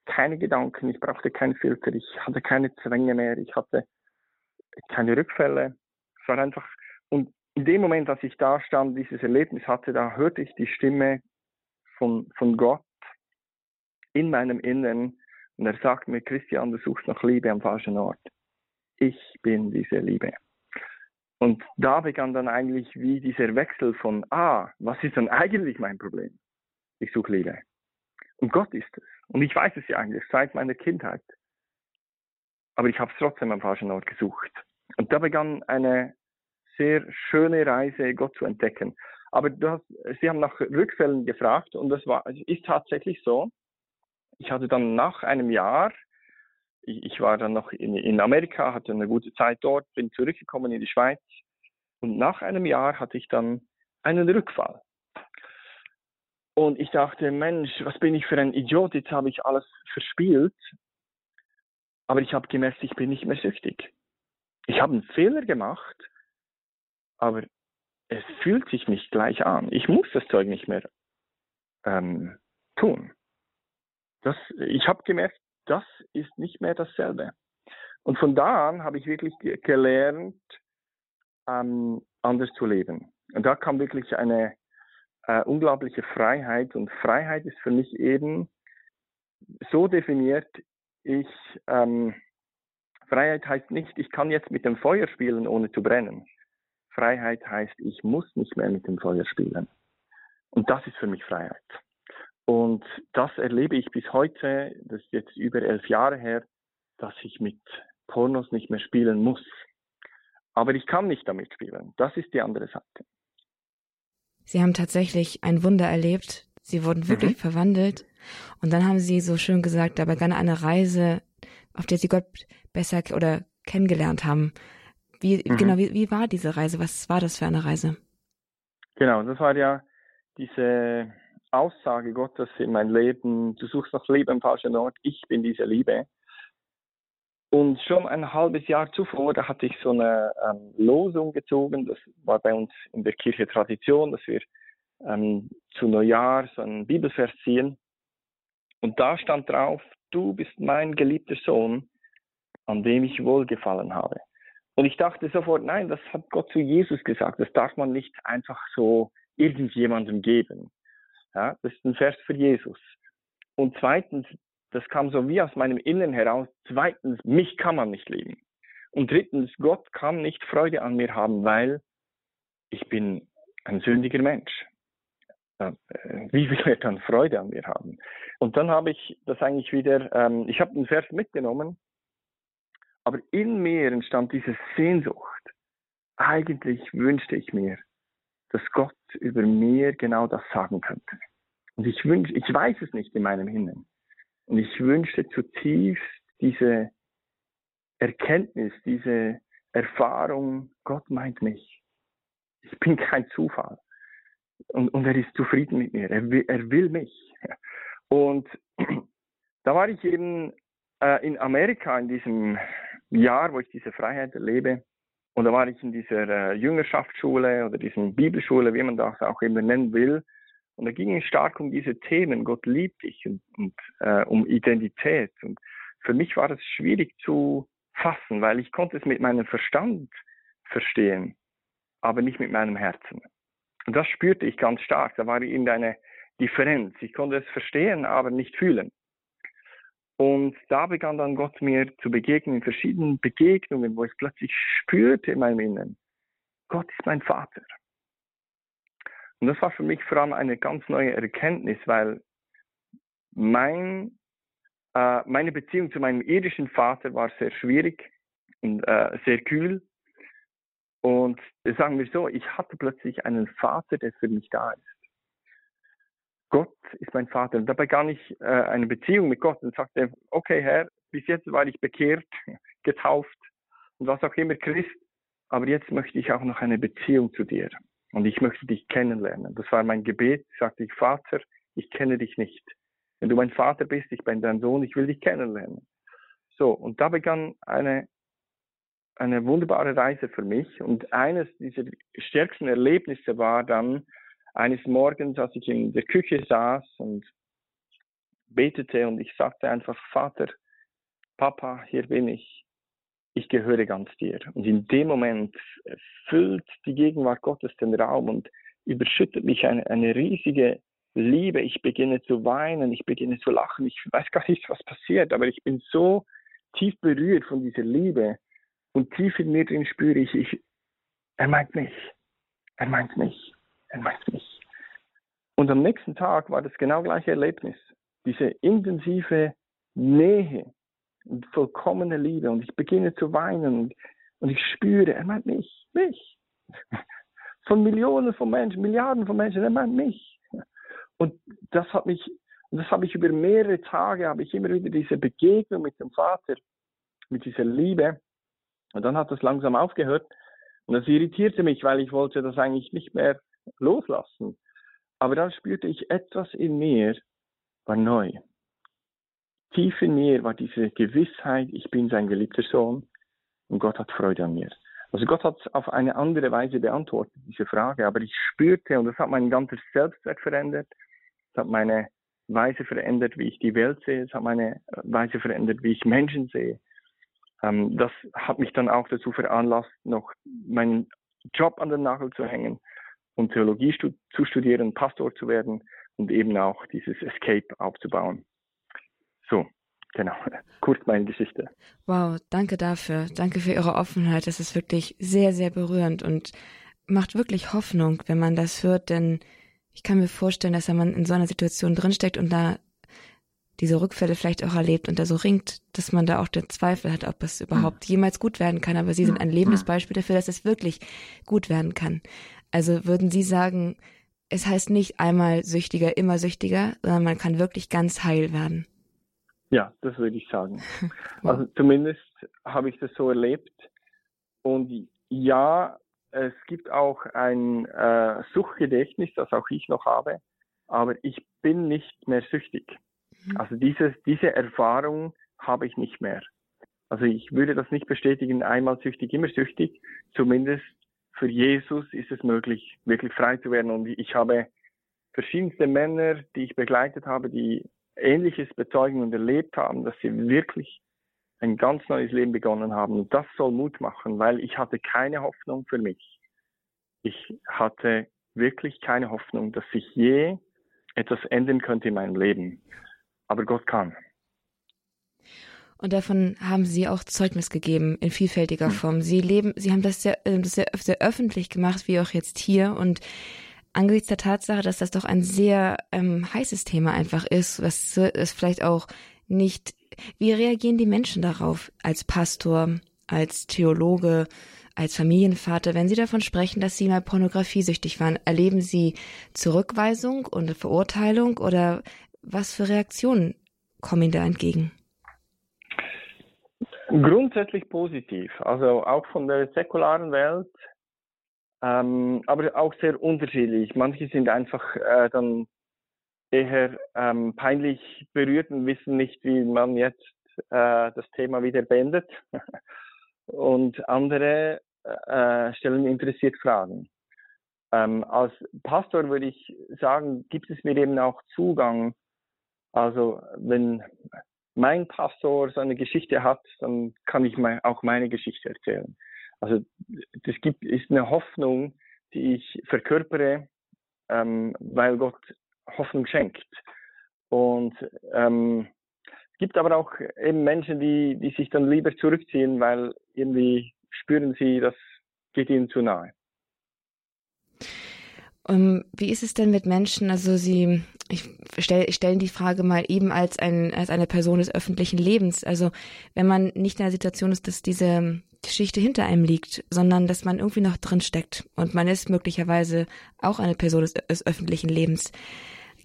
keine Gedanken, ich brauchte keinen Filter, ich hatte keine Zwänge mehr, ich hatte keine Rückfälle. War einfach, und in dem Moment, als ich da stand, dieses Erlebnis hatte, da hörte ich die Stimme von, von Gott in meinem Inneren und er sagt mir, Christian, du suchst nach Liebe am falschen Ort. Ich bin diese Liebe. Und da begann dann eigentlich wie dieser Wechsel von, ah, was ist denn eigentlich mein Problem? Ich suche Liebe. Und Gott ist es. Und ich weiß es ja eigentlich seit meiner Kindheit. Aber ich habe es trotzdem am falschen Ort gesucht. Und da begann eine sehr schöne Reise, Gott zu entdecken. Aber hast, Sie haben nach Rückfällen gefragt und das war, ist tatsächlich so. Ich hatte dann nach einem Jahr, ich, ich war dann noch in, in Amerika, hatte eine gute Zeit dort, bin zurückgekommen in die Schweiz und nach einem Jahr hatte ich dann einen Rückfall. Und ich dachte, Mensch, was bin ich für ein Idiot, jetzt habe ich alles verspielt. Aber ich habe gemerkt, ich bin nicht mehr süchtig. Ich habe einen Fehler gemacht, aber es fühlt sich nicht gleich an. Ich muss das Zeug nicht mehr ähm, tun. Das, ich habe gemerkt, das ist nicht mehr dasselbe. Und von da an habe ich wirklich gelernt, ähm, anders zu leben. Und da kam wirklich eine, äh, unglaubliche Freiheit. Und Freiheit ist für mich eben so definiert, ich, ähm, Freiheit heißt nicht, ich kann jetzt mit dem Feuer spielen, ohne zu brennen. Freiheit heißt, ich muss nicht mehr mit dem Feuer spielen. Und das ist für mich Freiheit. Und das erlebe ich bis heute, das ist jetzt über elf Jahre her, dass ich mit Pornos nicht mehr spielen muss. Aber ich kann nicht damit spielen. Das ist die andere Seite. Sie haben tatsächlich ein Wunder erlebt. Sie wurden wirklich mhm. verwandelt. Und dann haben Sie so schön gesagt, da begann eine Reise, auf der Sie Gott besser oder kennengelernt haben. Wie, mhm. genau, wie, wie war diese Reise? Was war das für eine Reise? Genau, das war ja diese Aussage Gottes in mein Leben. Du suchst nach Liebe im falschen Ort. Ich bin diese Liebe. Und schon ein halbes Jahr zuvor, da hatte ich so eine ähm, Losung gezogen. Das war bei uns in der Kirche Tradition, dass wir ähm, zu Neujahr so einen Bibelvers ziehen. Und da stand drauf, du bist mein geliebter Sohn, an dem ich wohlgefallen habe. Und ich dachte sofort, nein, das hat Gott zu Jesus gesagt. Das darf man nicht einfach so irgendjemandem geben. Ja, das ist ein Vers für Jesus. Und zweitens, das kam so wie aus meinem Inneren heraus. Zweitens, mich kann man nicht lieben. Und drittens, Gott kann nicht Freude an mir haben, weil ich bin ein sündiger Mensch. Äh, wie will er dann Freude an mir haben? Und dann habe ich das eigentlich wieder, ähm, ich habe den Vers mitgenommen, aber in mir entstand diese Sehnsucht. Eigentlich wünschte ich mir, dass Gott über mir genau das sagen könnte. Und ich wünsche, ich weiß es nicht in meinem Inneren. Und ich wünschte zutiefst diese Erkenntnis, diese Erfahrung, Gott meint mich. Ich bin kein Zufall. Und, und er ist zufrieden mit mir. Er will, er will mich. Und da war ich eben äh, in Amerika in diesem Jahr, wo ich diese Freiheit erlebe. Und da war ich in dieser äh, Jüngerschaftsschule oder diesen Bibelschule, wie man das auch immer nennen will. Und da ging es stark um diese Themen. Gott liebt dich und, und äh, um Identität. Und für mich war das schwierig zu fassen, weil ich konnte es mit meinem Verstand verstehen, aber nicht mit meinem Herzen. Und das spürte ich ganz stark. Da war irgendeine Differenz. Ich konnte es verstehen, aber nicht fühlen. Und da begann dann Gott mir zu begegnen in verschiedenen Begegnungen, wo ich plötzlich spürte in meinem Inneren, Gott ist mein Vater. Und das war für mich vor allem eine ganz neue Erkenntnis, weil mein, äh, meine Beziehung zu meinem irdischen Vater war sehr schwierig und äh, sehr kühl. Und sagen wir so, ich hatte plötzlich einen Vater, der für mich da ist. Gott ist mein Vater. Und da begann ich äh, eine Beziehung mit Gott und sagte, okay Herr, bis jetzt war ich bekehrt, getauft und was auch immer Christ, aber jetzt möchte ich auch noch eine Beziehung zu dir und ich möchte dich kennenlernen. Das war mein Gebet, sagte ich, Vater, ich kenne dich nicht. Wenn du mein Vater bist, ich bin dein Sohn, ich will dich kennenlernen. So, und da begann eine, eine wunderbare Reise für mich und eines dieser stärksten Erlebnisse war dann, eines Morgens, als ich in der Küche saß und betete und ich sagte einfach, Vater, Papa, hier bin ich. Ich gehöre ganz dir. Und in dem Moment füllt die Gegenwart Gottes den Raum und überschüttet mich eine, eine riesige Liebe. Ich beginne zu weinen, ich beginne zu lachen. Ich weiß gar nicht, was passiert, aber ich bin so tief berührt von dieser Liebe und tief in mir drin spüre ich, ich er meint mich. Er meint mich er meint mich. Und am nächsten Tag war das genau gleiche Erlebnis. Diese intensive Nähe und vollkommene Liebe. Und ich beginne zu weinen und, und ich spüre, er meint mich, mich. Von Millionen von Menschen, Milliarden von Menschen, er meint mich. Und das hat mich, das habe ich über mehrere Tage, habe ich immer wieder diese Begegnung mit dem Vater, mit dieser Liebe. Und dann hat das langsam aufgehört. Und das irritierte mich, weil ich wollte das eigentlich nicht mehr loslassen. Aber dann spürte ich etwas in mir, war neu. Tief in mir war diese Gewissheit, ich bin sein geliebter Sohn und Gott hat Freude an mir. Also Gott hat es auf eine andere Weise beantwortet, diese Frage, aber ich spürte, und das hat mein ganzes Selbstwert verändert, es hat meine Weise verändert, wie ich die Welt sehe, es hat meine Weise verändert, wie ich Menschen sehe. Ähm, das hat mich dann auch dazu veranlasst, noch meinen Job an den Nagel zu hängen und Theologie stu zu studieren, Pastor zu werden und eben auch dieses Escape aufzubauen. So, genau, kurz meine Geschichte. Wow, danke dafür. Danke für Ihre Offenheit. Das ist wirklich sehr, sehr berührend und macht wirklich Hoffnung, wenn man das hört, denn ich kann mir vorstellen, dass wenn man in so einer Situation drinsteckt und da diese Rückfälle vielleicht auch erlebt und da so ringt, dass man da auch den Zweifel hat, ob es überhaupt jemals gut werden kann. Aber Sie sind ein lebendes Beispiel dafür, dass es wirklich gut werden kann. Also würden Sie sagen, es heißt nicht einmal süchtiger, immer süchtiger, sondern man kann wirklich ganz heil werden. Ja, das würde ich sagen. Also zumindest habe ich das so erlebt. Und ja, es gibt auch ein äh, Suchtgedächtnis, das auch ich noch habe, aber ich bin nicht mehr süchtig. Mhm. Also dieses, diese Erfahrung habe ich nicht mehr. Also ich würde das nicht bestätigen, einmal süchtig, immer süchtig. Zumindest für Jesus ist es möglich, wirklich frei zu werden. Und ich habe verschiedenste Männer, die ich begleitet habe, die Ähnliches bezeugen und erlebt haben, dass sie wirklich ein ganz neues Leben begonnen haben. Und das soll Mut machen, weil ich hatte keine Hoffnung für mich. Ich hatte wirklich keine Hoffnung, dass sich je etwas ändern könnte in meinem Leben. Aber Gott kann. Und davon haben Sie auch Zeugnis gegeben in vielfältiger hm. Form. Sie leben, Sie haben das sehr, äh, sehr, sehr öffentlich gemacht, wie auch jetzt hier. Und angesichts der Tatsache, dass das doch ein sehr ähm, heißes Thema einfach ist, was es vielleicht auch nicht, wie reagieren die Menschen darauf als Pastor, als Theologe, als Familienvater, wenn Sie davon sprechen, dass Sie mal pornografiesüchtig waren? Erleben Sie Zurückweisung und Verurteilung oder was für Reaktionen kommen Ihnen da entgegen? Grundsätzlich positiv, also auch von der säkularen Welt, ähm, aber auch sehr unterschiedlich. Manche sind einfach äh, dann eher ähm, peinlich berührt und wissen nicht, wie man jetzt äh, das Thema wieder beendet. und andere äh, stellen interessiert Fragen. Ähm, als Pastor würde ich sagen, gibt es mir eben auch Zugang. Also wenn mein Pastor so eine Geschichte hat, dann kann ich mein, auch meine Geschichte erzählen. Also das gibt, ist eine Hoffnung, die ich verkörpere, ähm, weil Gott Hoffnung schenkt. Und ähm, es gibt aber auch eben Menschen, die, die sich dann lieber zurückziehen, weil irgendwie spüren sie, das geht ihnen zu nahe. Um, ähm, wie ist es denn mit Menschen? Also Sie, ich stelle stellen die Frage mal eben als ein als eine Person des öffentlichen Lebens. Also wenn man nicht in der Situation ist, dass diese Geschichte hinter einem liegt, sondern dass man irgendwie noch drin steckt und man ist möglicherweise auch eine Person des, des öffentlichen Lebens.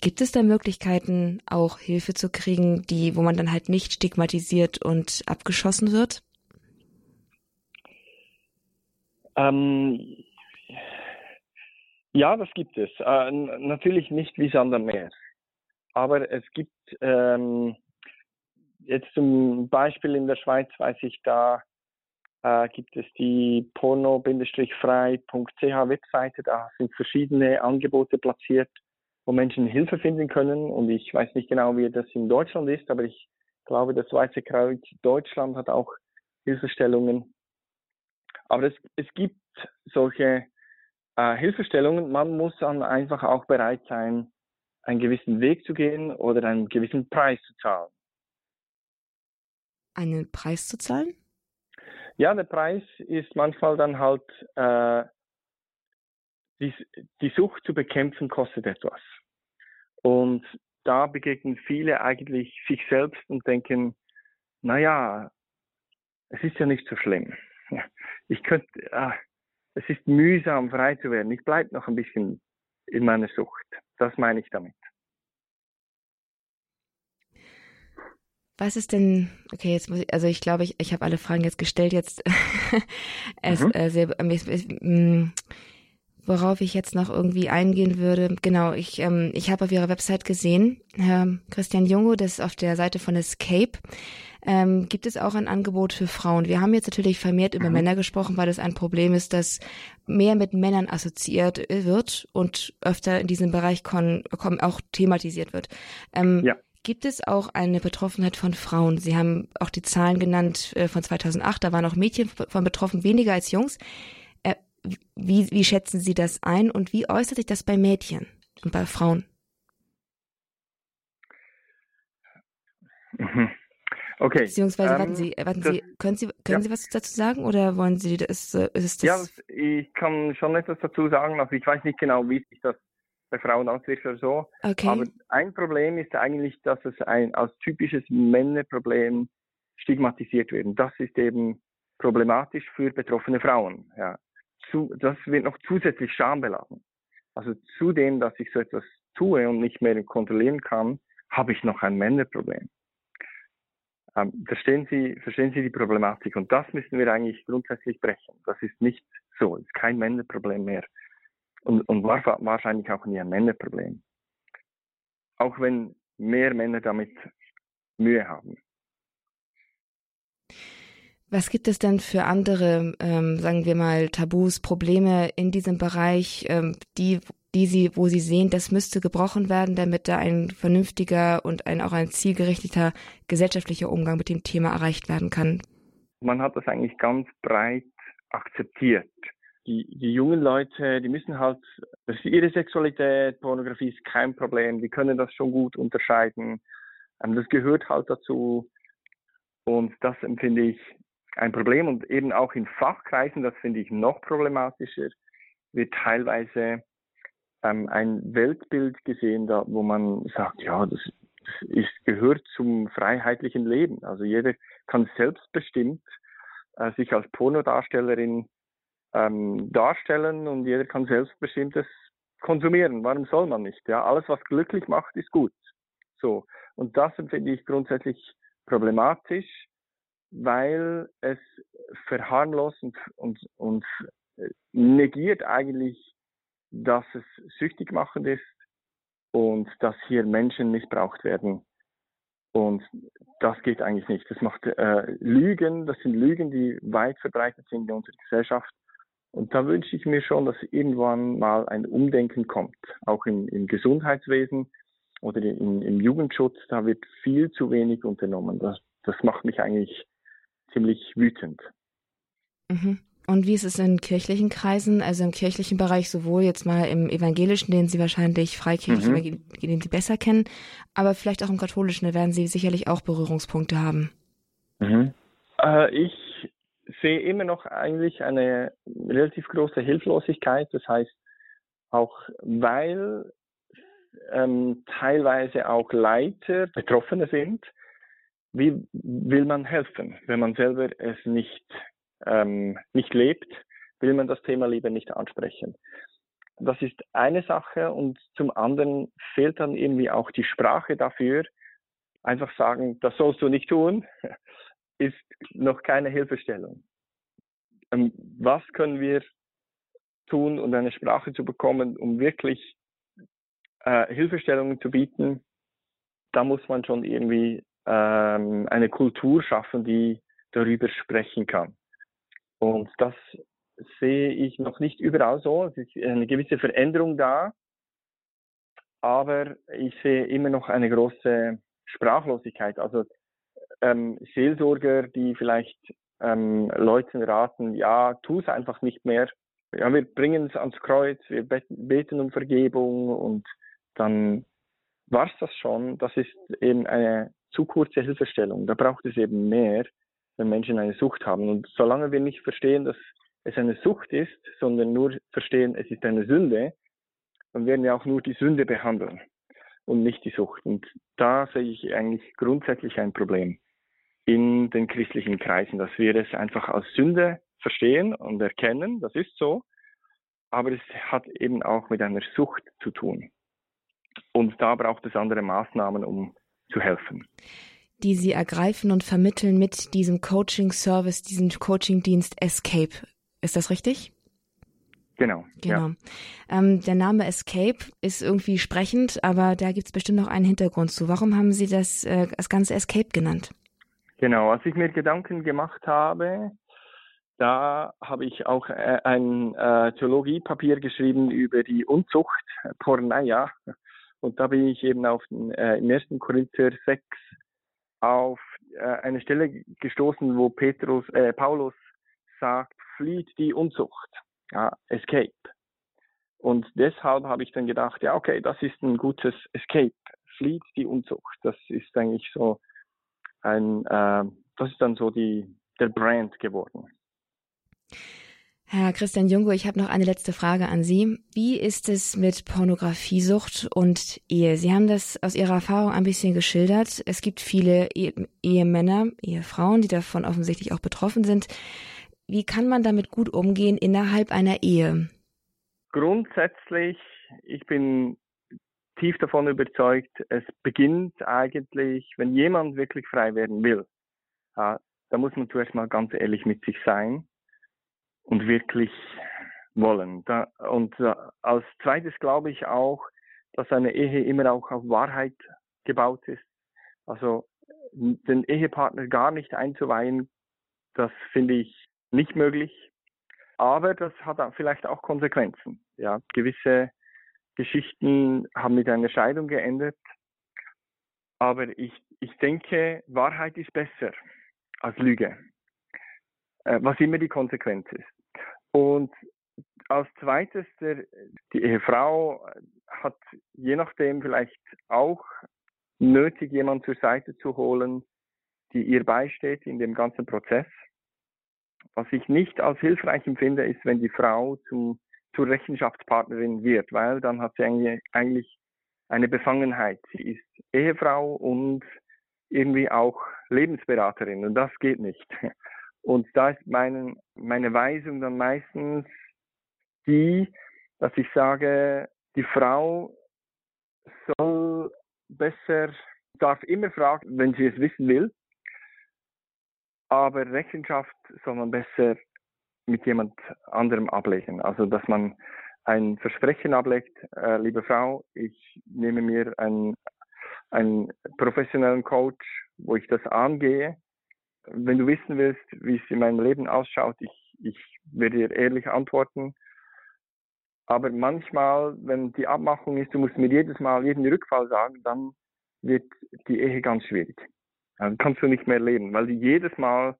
Gibt es da Möglichkeiten, auch Hilfe zu kriegen, die, wo man dann halt nicht stigmatisiert und abgeschossen wird? Ähm, ja, das gibt es. Äh, natürlich nicht wie Sand Meer. Aber es gibt ähm, jetzt zum Beispiel in der Schweiz, weiß ich, da äh, gibt es die porno-frei.ch Webseite. Da sind verschiedene Angebote platziert, wo Menschen Hilfe finden können. Und ich weiß nicht genau, wie das in Deutschland ist, aber ich glaube, das Weiße Kreuz Deutschland hat auch Hilfestellungen. Aber es, es gibt solche äh, Hilfestellungen. Man muss dann einfach auch bereit sein, einen gewissen Weg zu gehen oder einen gewissen Preis zu zahlen. Einen Preis zu zahlen? Ja, der Preis ist manchmal dann halt, äh, die, die Sucht zu bekämpfen kostet etwas. Und da begegnen viele eigentlich sich selbst und denken, naja, es ist ja nicht so schlimm. Ich könnte, ah, es ist mühsam, frei zu werden. Ich bleibe noch ein bisschen in meiner Sucht. Das meine ich damit. Was ist denn, okay, jetzt muss ich, also ich glaube, ich, ich habe alle Fragen jetzt gestellt, jetzt es, mhm. äh, sehr, äh, worauf ich jetzt noch irgendwie eingehen würde. Genau, ich, ähm, ich habe auf ihrer Website gesehen, Herr Christian Jungo, das ist auf der Seite von Escape, ähm, gibt es auch ein Angebot für Frauen. Wir haben jetzt natürlich vermehrt über mhm. Männer gesprochen, weil es ein Problem ist, dass mehr mit Männern assoziiert wird und öfter in diesem Bereich auch thematisiert wird. Ähm, ja. Gibt es auch eine Betroffenheit von Frauen? Sie haben auch die Zahlen genannt äh, von 2008, da waren auch Mädchen von betroffen, weniger als Jungs. Äh, wie, wie schätzen Sie das ein und wie äußert sich das bei Mädchen und bei Frauen? Mhm. Okay. Beziehungsweise, ähm, warten Sie, warten das, Sie, können Sie, können ja. Sie was dazu sagen oder wollen Sie das, äh, ist das? Ja, ich kann schon etwas dazu sagen, also ich weiß nicht genau, wie sich das bei Frauen auswirkt oder so. Okay. Aber ein Problem ist eigentlich, dass es ein, als typisches Männerproblem stigmatisiert wird. Und das ist eben problematisch für betroffene Frauen. Ja. Zu, das wird noch zusätzlich schambeladen. Also zudem, dass ich so etwas tue und nicht mehr kontrollieren kann, habe ich noch ein Männerproblem. Ähm, verstehen, Sie, verstehen Sie die Problematik? Und das müssen wir eigentlich grundsätzlich brechen. Das ist nicht so, das ist kein Männerproblem mehr. Und, und war wahrscheinlich auch nie ein Männerproblem. Auch wenn mehr Männer damit Mühe haben. Was gibt es denn für andere, ähm, sagen wir mal, Tabus, Probleme in diesem Bereich, ähm, die die sie, wo sie sehen, das müsste gebrochen werden, damit da ein vernünftiger und ein auch ein zielgerichteter gesellschaftlicher Umgang mit dem Thema erreicht werden kann? Man hat das eigentlich ganz breit akzeptiert. Die, die jungen Leute, die müssen halt, das ist ihre Sexualität, Pornografie ist kein Problem, die können das schon gut unterscheiden. Ähm, das gehört halt dazu. Und das empfinde ich ein Problem. Und eben auch in Fachkreisen, das finde ich noch problematischer, wird teilweise ähm, ein Weltbild gesehen, da, wo man sagt, ja, das, ist, gehört zum freiheitlichen Leben. Also jeder kann selbstbestimmt äh, sich als Pornodarstellerin ähm, darstellen und jeder kann selbstbestimmt es konsumieren. Warum soll man nicht? Ja, alles, was glücklich macht, ist gut. So. Und das finde ich grundsätzlich problematisch, weil es verharmlost und, und, und negiert eigentlich dass es süchtig machend ist und dass hier Menschen missbraucht werden. Und das geht eigentlich nicht. Das macht äh, Lügen, das sind Lügen, die weit verbreitet sind in unserer Gesellschaft. Und da wünsche ich mir schon, dass irgendwann mal ein Umdenken kommt, auch im, im Gesundheitswesen oder im, im, Jugendschutz. Da wird viel zu wenig unternommen. Das, das macht mich eigentlich ziemlich wütend. Mhm. Und wie ist es in kirchlichen Kreisen, also im kirchlichen Bereich, sowohl jetzt mal im evangelischen, den Sie wahrscheinlich freikirchlich, mhm. den Sie besser kennen, aber vielleicht auch im katholischen, da werden Sie sicherlich auch Berührungspunkte haben. Mhm. Äh, ich sehe immer noch eigentlich eine relativ große Hilflosigkeit. Das heißt, auch weil ähm, teilweise auch Leiter Betroffene sind, wie will man helfen, wenn man selber es nicht, ähm, nicht lebt, will man das Thema lieber nicht ansprechen. Das ist eine Sache und zum anderen fehlt dann irgendwie auch die Sprache dafür. Einfach sagen, das sollst du nicht tun, ist noch keine Hilfestellung. Ähm, was können wir tun, um eine Sprache zu bekommen, um wirklich äh, Hilfestellungen zu bieten? Da muss man schon irgendwie ähm, eine Kultur schaffen, die darüber sprechen kann. Und das sehe ich noch nicht überall so. Es ist eine gewisse Veränderung da, aber ich sehe immer noch eine große Sprachlosigkeit. Also ähm, Seelsorger, die vielleicht ähm, Leuten raten, ja, tu es einfach nicht mehr. Ja, wir bringen es ans Kreuz, wir beten um Vergebung und dann war es das schon. Das ist eben eine zu kurze Hilfestellung. Da braucht es eben mehr, wenn Menschen eine Sucht haben. Und solange wir nicht verstehen, dass es eine Sucht ist, sondern nur verstehen, es ist eine Sünde, dann werden wir auch nur die Sünde behandeln und nicht die Sucht. Und da sehe ich eigentlich grundsätzlich ein Problem in den christlichen Kreisen, dass wir es einfach als Sünde verstehen und erkennen, das ist so, aber es hat eben auch mit einer Sucht zu tun. Und da braucht es andere Maßnahmen, um zu helfen. Die Sie ergreifen und vermitteln mit diesem Coaching-Service, diesem Coaching-Dienst Escape. Ist das richtig? Genau. Genau. Ja. Ähm, der Name Escape ist irgendwie sprechend, aber da gibt es bestimmt noch einen Hintergrund zu. Warum haben Sie das, äh, das Ganze Escape genannt? Genau, als ich mir Gedanken gemacht habe, da habe ich auch äh, ein äh, Theologiepapier geschrieben über die Unzucht, Porneia. Und da bin ich eben auf den, äh, im 1. Korinther 6 auf äh, eine Stelle gestoßen, wo Petrus, äh, Paulus sagt, flieht die Unzucht, ja, escape. Und deshalb habe ich dann gedacht, ja, okay, das ist ein gutes Escape, flieht die Unzucht. Das ist eigentlich so ein, äh, das ist dann so die, der Brand geworden. Herr Christian Jungo, ich habe noch eine letzte Frage an Sie. Wie ist es mit Pornografiesucht und Ehe? Sie haben das aus Ihrer Erfahrung ein bisschen geschildert. Es gibt viele Ehemänner, Ehefrauen, die davon offensichtlich auch betroffen sind. Wie kann man damit gut umgehen innerhalb einer Ehe? Grundsätzlich, ich bin tief davon überzeugt, es beginnt eigentlich, wenn jemand wirklich frei werden will, da muss man zuerst mal ganz ehrlich mit sich sein und wirklich wollen. Da, und als zweites glaube ich auch, dass eine Ehe immer auch auf Wahrheit gebaut ist. Also den Ehepartner gar nicht einzuweihen, das finde ich nicht möglich. Aber das hat vielleicht auch Konsequenzen. Ja, gewisse Geschichten haben mit einer Scheidung geendet. Aber ich, ich denke, Wahrheit ist besser als Lüge, äh, was immer die Konsequenz ist. Und als zweites, der, die Ehefrau hat je nachdem vielleicht auch nötig, jemanden zur Seite zu holen, die ihr beisteht in dem ganzen Prozess. Was ich nicht als hilfreich empfinde, ist, wenn die Frau zum zur Rechenschaftspartnerin wird, weil dann hat sie eigentlich eine Befangenheit. Sie ist Ehefrau und irgendwie auch Lebensberaterin und das geht nicht. Und da ist meine, meine Weisung dann meistens die, dass ich sage, die Frau soll besser, darf immer fragen, wenn sie es wissen will, aber Rechenschaft soll man besser mit jemand anderem ablegen. Also dass man ein Versprechen ablegt, äh, liebe Frau, ich nehme mir einen, einen professionellen Coach, wo ich das angehe. Wenn du wissen willst, wie es in meinem Leben ausschaut, ich ich werde dir ehrlich antworten. Aber manchmal, wenn die Abmachung ist, du musst mir jedes Mal jeden Rückfall sagen, dann wird die Ehe ganz schwierig. Also kannst du nicht mehr leben, weil du jedes Mal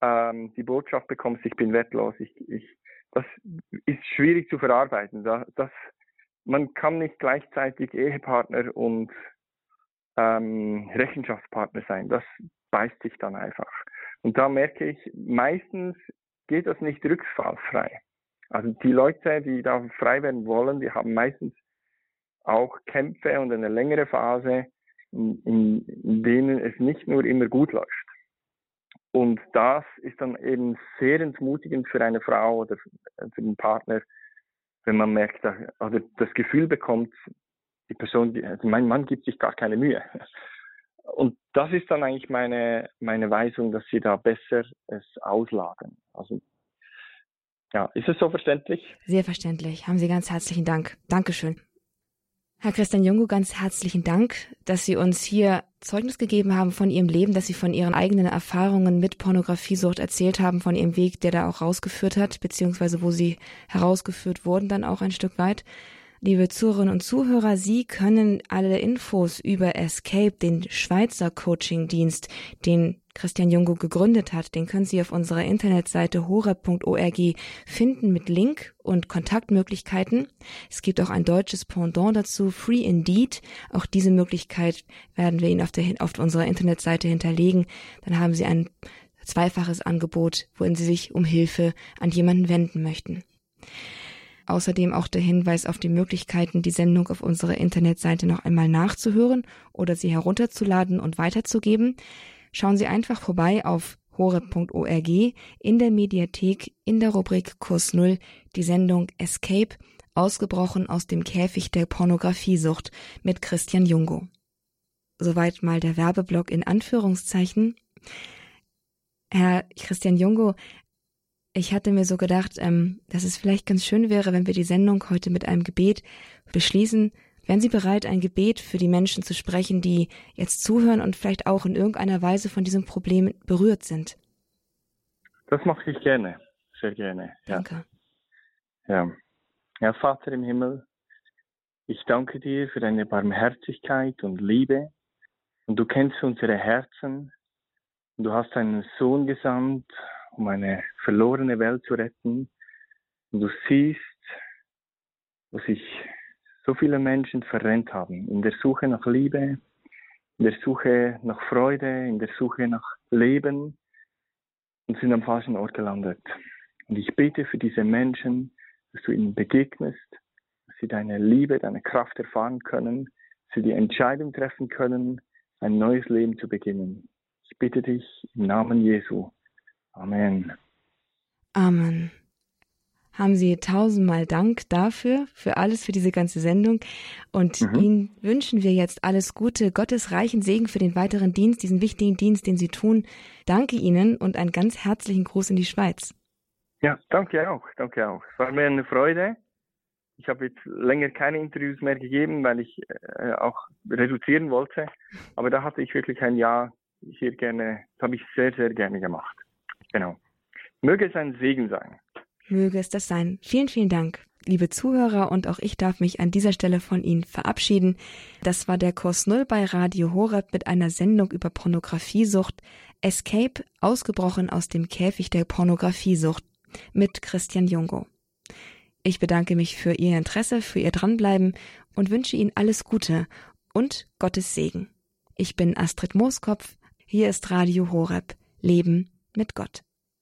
ähm, die Botschaft bekommst, ich bin wertlos. Ich, ich, das ist schwierig zu verarbeiten. Das, das, man kann nicht gleichzeitig Ehepartner und ähm, Rechenschaftspartner sein. Das beißt sich dann einfach. Und da merke ich, meistens geht das nicht rückfallfrei. Also die Leute, die da frei werden wollen, die haben meistens auch Kämpfe und eine längere Phase, in, in, denen es nicht nur immer gut läuft. Und das ist dann eben sehr entmutigend für eine Frau oder für den Partner, wenn man merkt, oder das Gefühl bekommt, die Person, also mein Mann gibt sich gar keine Mühe. Und das ist dann eigentlich meine, meine Weisung, dass sie da besser es auslagern. Also, ja, ist es so verständlich? Sehr verständlich. Haben Sie ganz herzlichen Dank. Dankeschön. Herr Christian Jungo, ganz herzlichen Dank, dass Sie uns hier Zeugnis gegeben haben von Ihrem Leben, dass Sie von Ihren eigenen Erfahrungen mit Pornografiesucht erzählt haben, von Ihrem Weg, der da auch rausgeführt hat, beziehungsweise wo Sie herausgeführt wurden dann auch ein Stück weit. Liebe Zuhörerinnen und Zuhörer, Sie können alle Infos über Escape, den Schweizer Coaching-Dienst, den Christian Jungo gegründet hat, den können Sie auf unserer Internetseite horeb.org finden mit Link und Kontaktmöglichkeiten. Es gibt auch ein deutsches Pendant dazu, Free Indeed. Auch diese Möglichkeit werden wir Ihnen auf, der, auf unserer Internetseite hinterlegen. Dann haben Sie ein zweifaches Angebot, worin Sie sich um Hilfe an jemanden wenden möchten. Außerdem auch der Hinweis auf die Möglichkeiten, die Sendung auf unserer Internetseite noch einmal nachzuhören oder sie herunterzuladen und weiterzugeben. Schauen Sie einfach vorbei auf horeb.org in der Mediathek in der Rubrik Kurs Null die Sendung Escape, ausgebrochen aus dem Käfig der Pornografiesucht mit Christian Jungo. Soweit mal der Werbeblock in Anführungszeichen. Herr Christian Jungo, ich hatte mir so gedacht, ähm, dass es vielleicht ganz schön wäre, wenn wir die Sendung heute mit einem Gebet beschließen. Wären Sie bereit, ein Gebet für die Menschen zu sprechen, die jetzt zuhören und vielleicht auch in irgendeiner Weise von diesem Problem berührt sind? Das mache ich gerne, sehr gerne. Ja. Danke. Ja. ja, Vater im Himmel, ich danke dir für deine Barmherzigkeit und Liebe. Und du kennst unsere Herzen. Und du hast deinen Sohn gesandt, um eine verlorene Welt zu retten. Und du siehst, wo sich so viele Menschen verrennt haben, in der Suche nach Liebe, in der Suche nach Freude, in der Suche nach Leben und sind am falschen Ort gelandet. Und ich bete für diese Menschen, dass du ihnen begegnest, dass sie deine Liebe, deine Kraft erfahren können, dass sie die Entscheidung treffen können, ein neues Leben zu beginnen. Ich bitte dich im Namen Jesu. Amen. Amen. Haben Sie tausendmal Dank dafür, für alles, für diese ganze Sendung. Und mhm. Ihnen wünschen wir jetzt alles Gute, Gottes reichen Segen für den weiteren Dienst, diesen wichtigen Dienst, den Sie tun. Danke Ihnen und einen ganz herzlichen Gruß in die Schweiz. Ja, danke auch, danke auch. Es war mir eine Freude. Ich habe jetzt länger keine Interviews mehr gegeben, weil ich äh, auch reduzieren wollte. Aber da hatte ich wirklich ein Jahr hier gerne, das habe ich sehr, sehr gerne gemacht. Genau. Möge es ein Segen sein. Möge es das sein. Vielen, vielen Dank. Liebe Zuhörer, und auch ich darf mich an dieser Stelle von Ihnen verabschieden. Das war der Kurs Null bei Radio Horeb mit einer Sendung über Pornografiesucht. Escape, ausgebrochen aus dem Käfig der Pornografiesucht mit Christian Jungo. Ich bedanke mich für Ihr Interesse, für Ihr Dranbleiben und wünsche Ihnen alles Gute und Gottes Segen. Ich bin Astrid Mooskopf. Hier ist Radio Horeb. Leben mit Gott.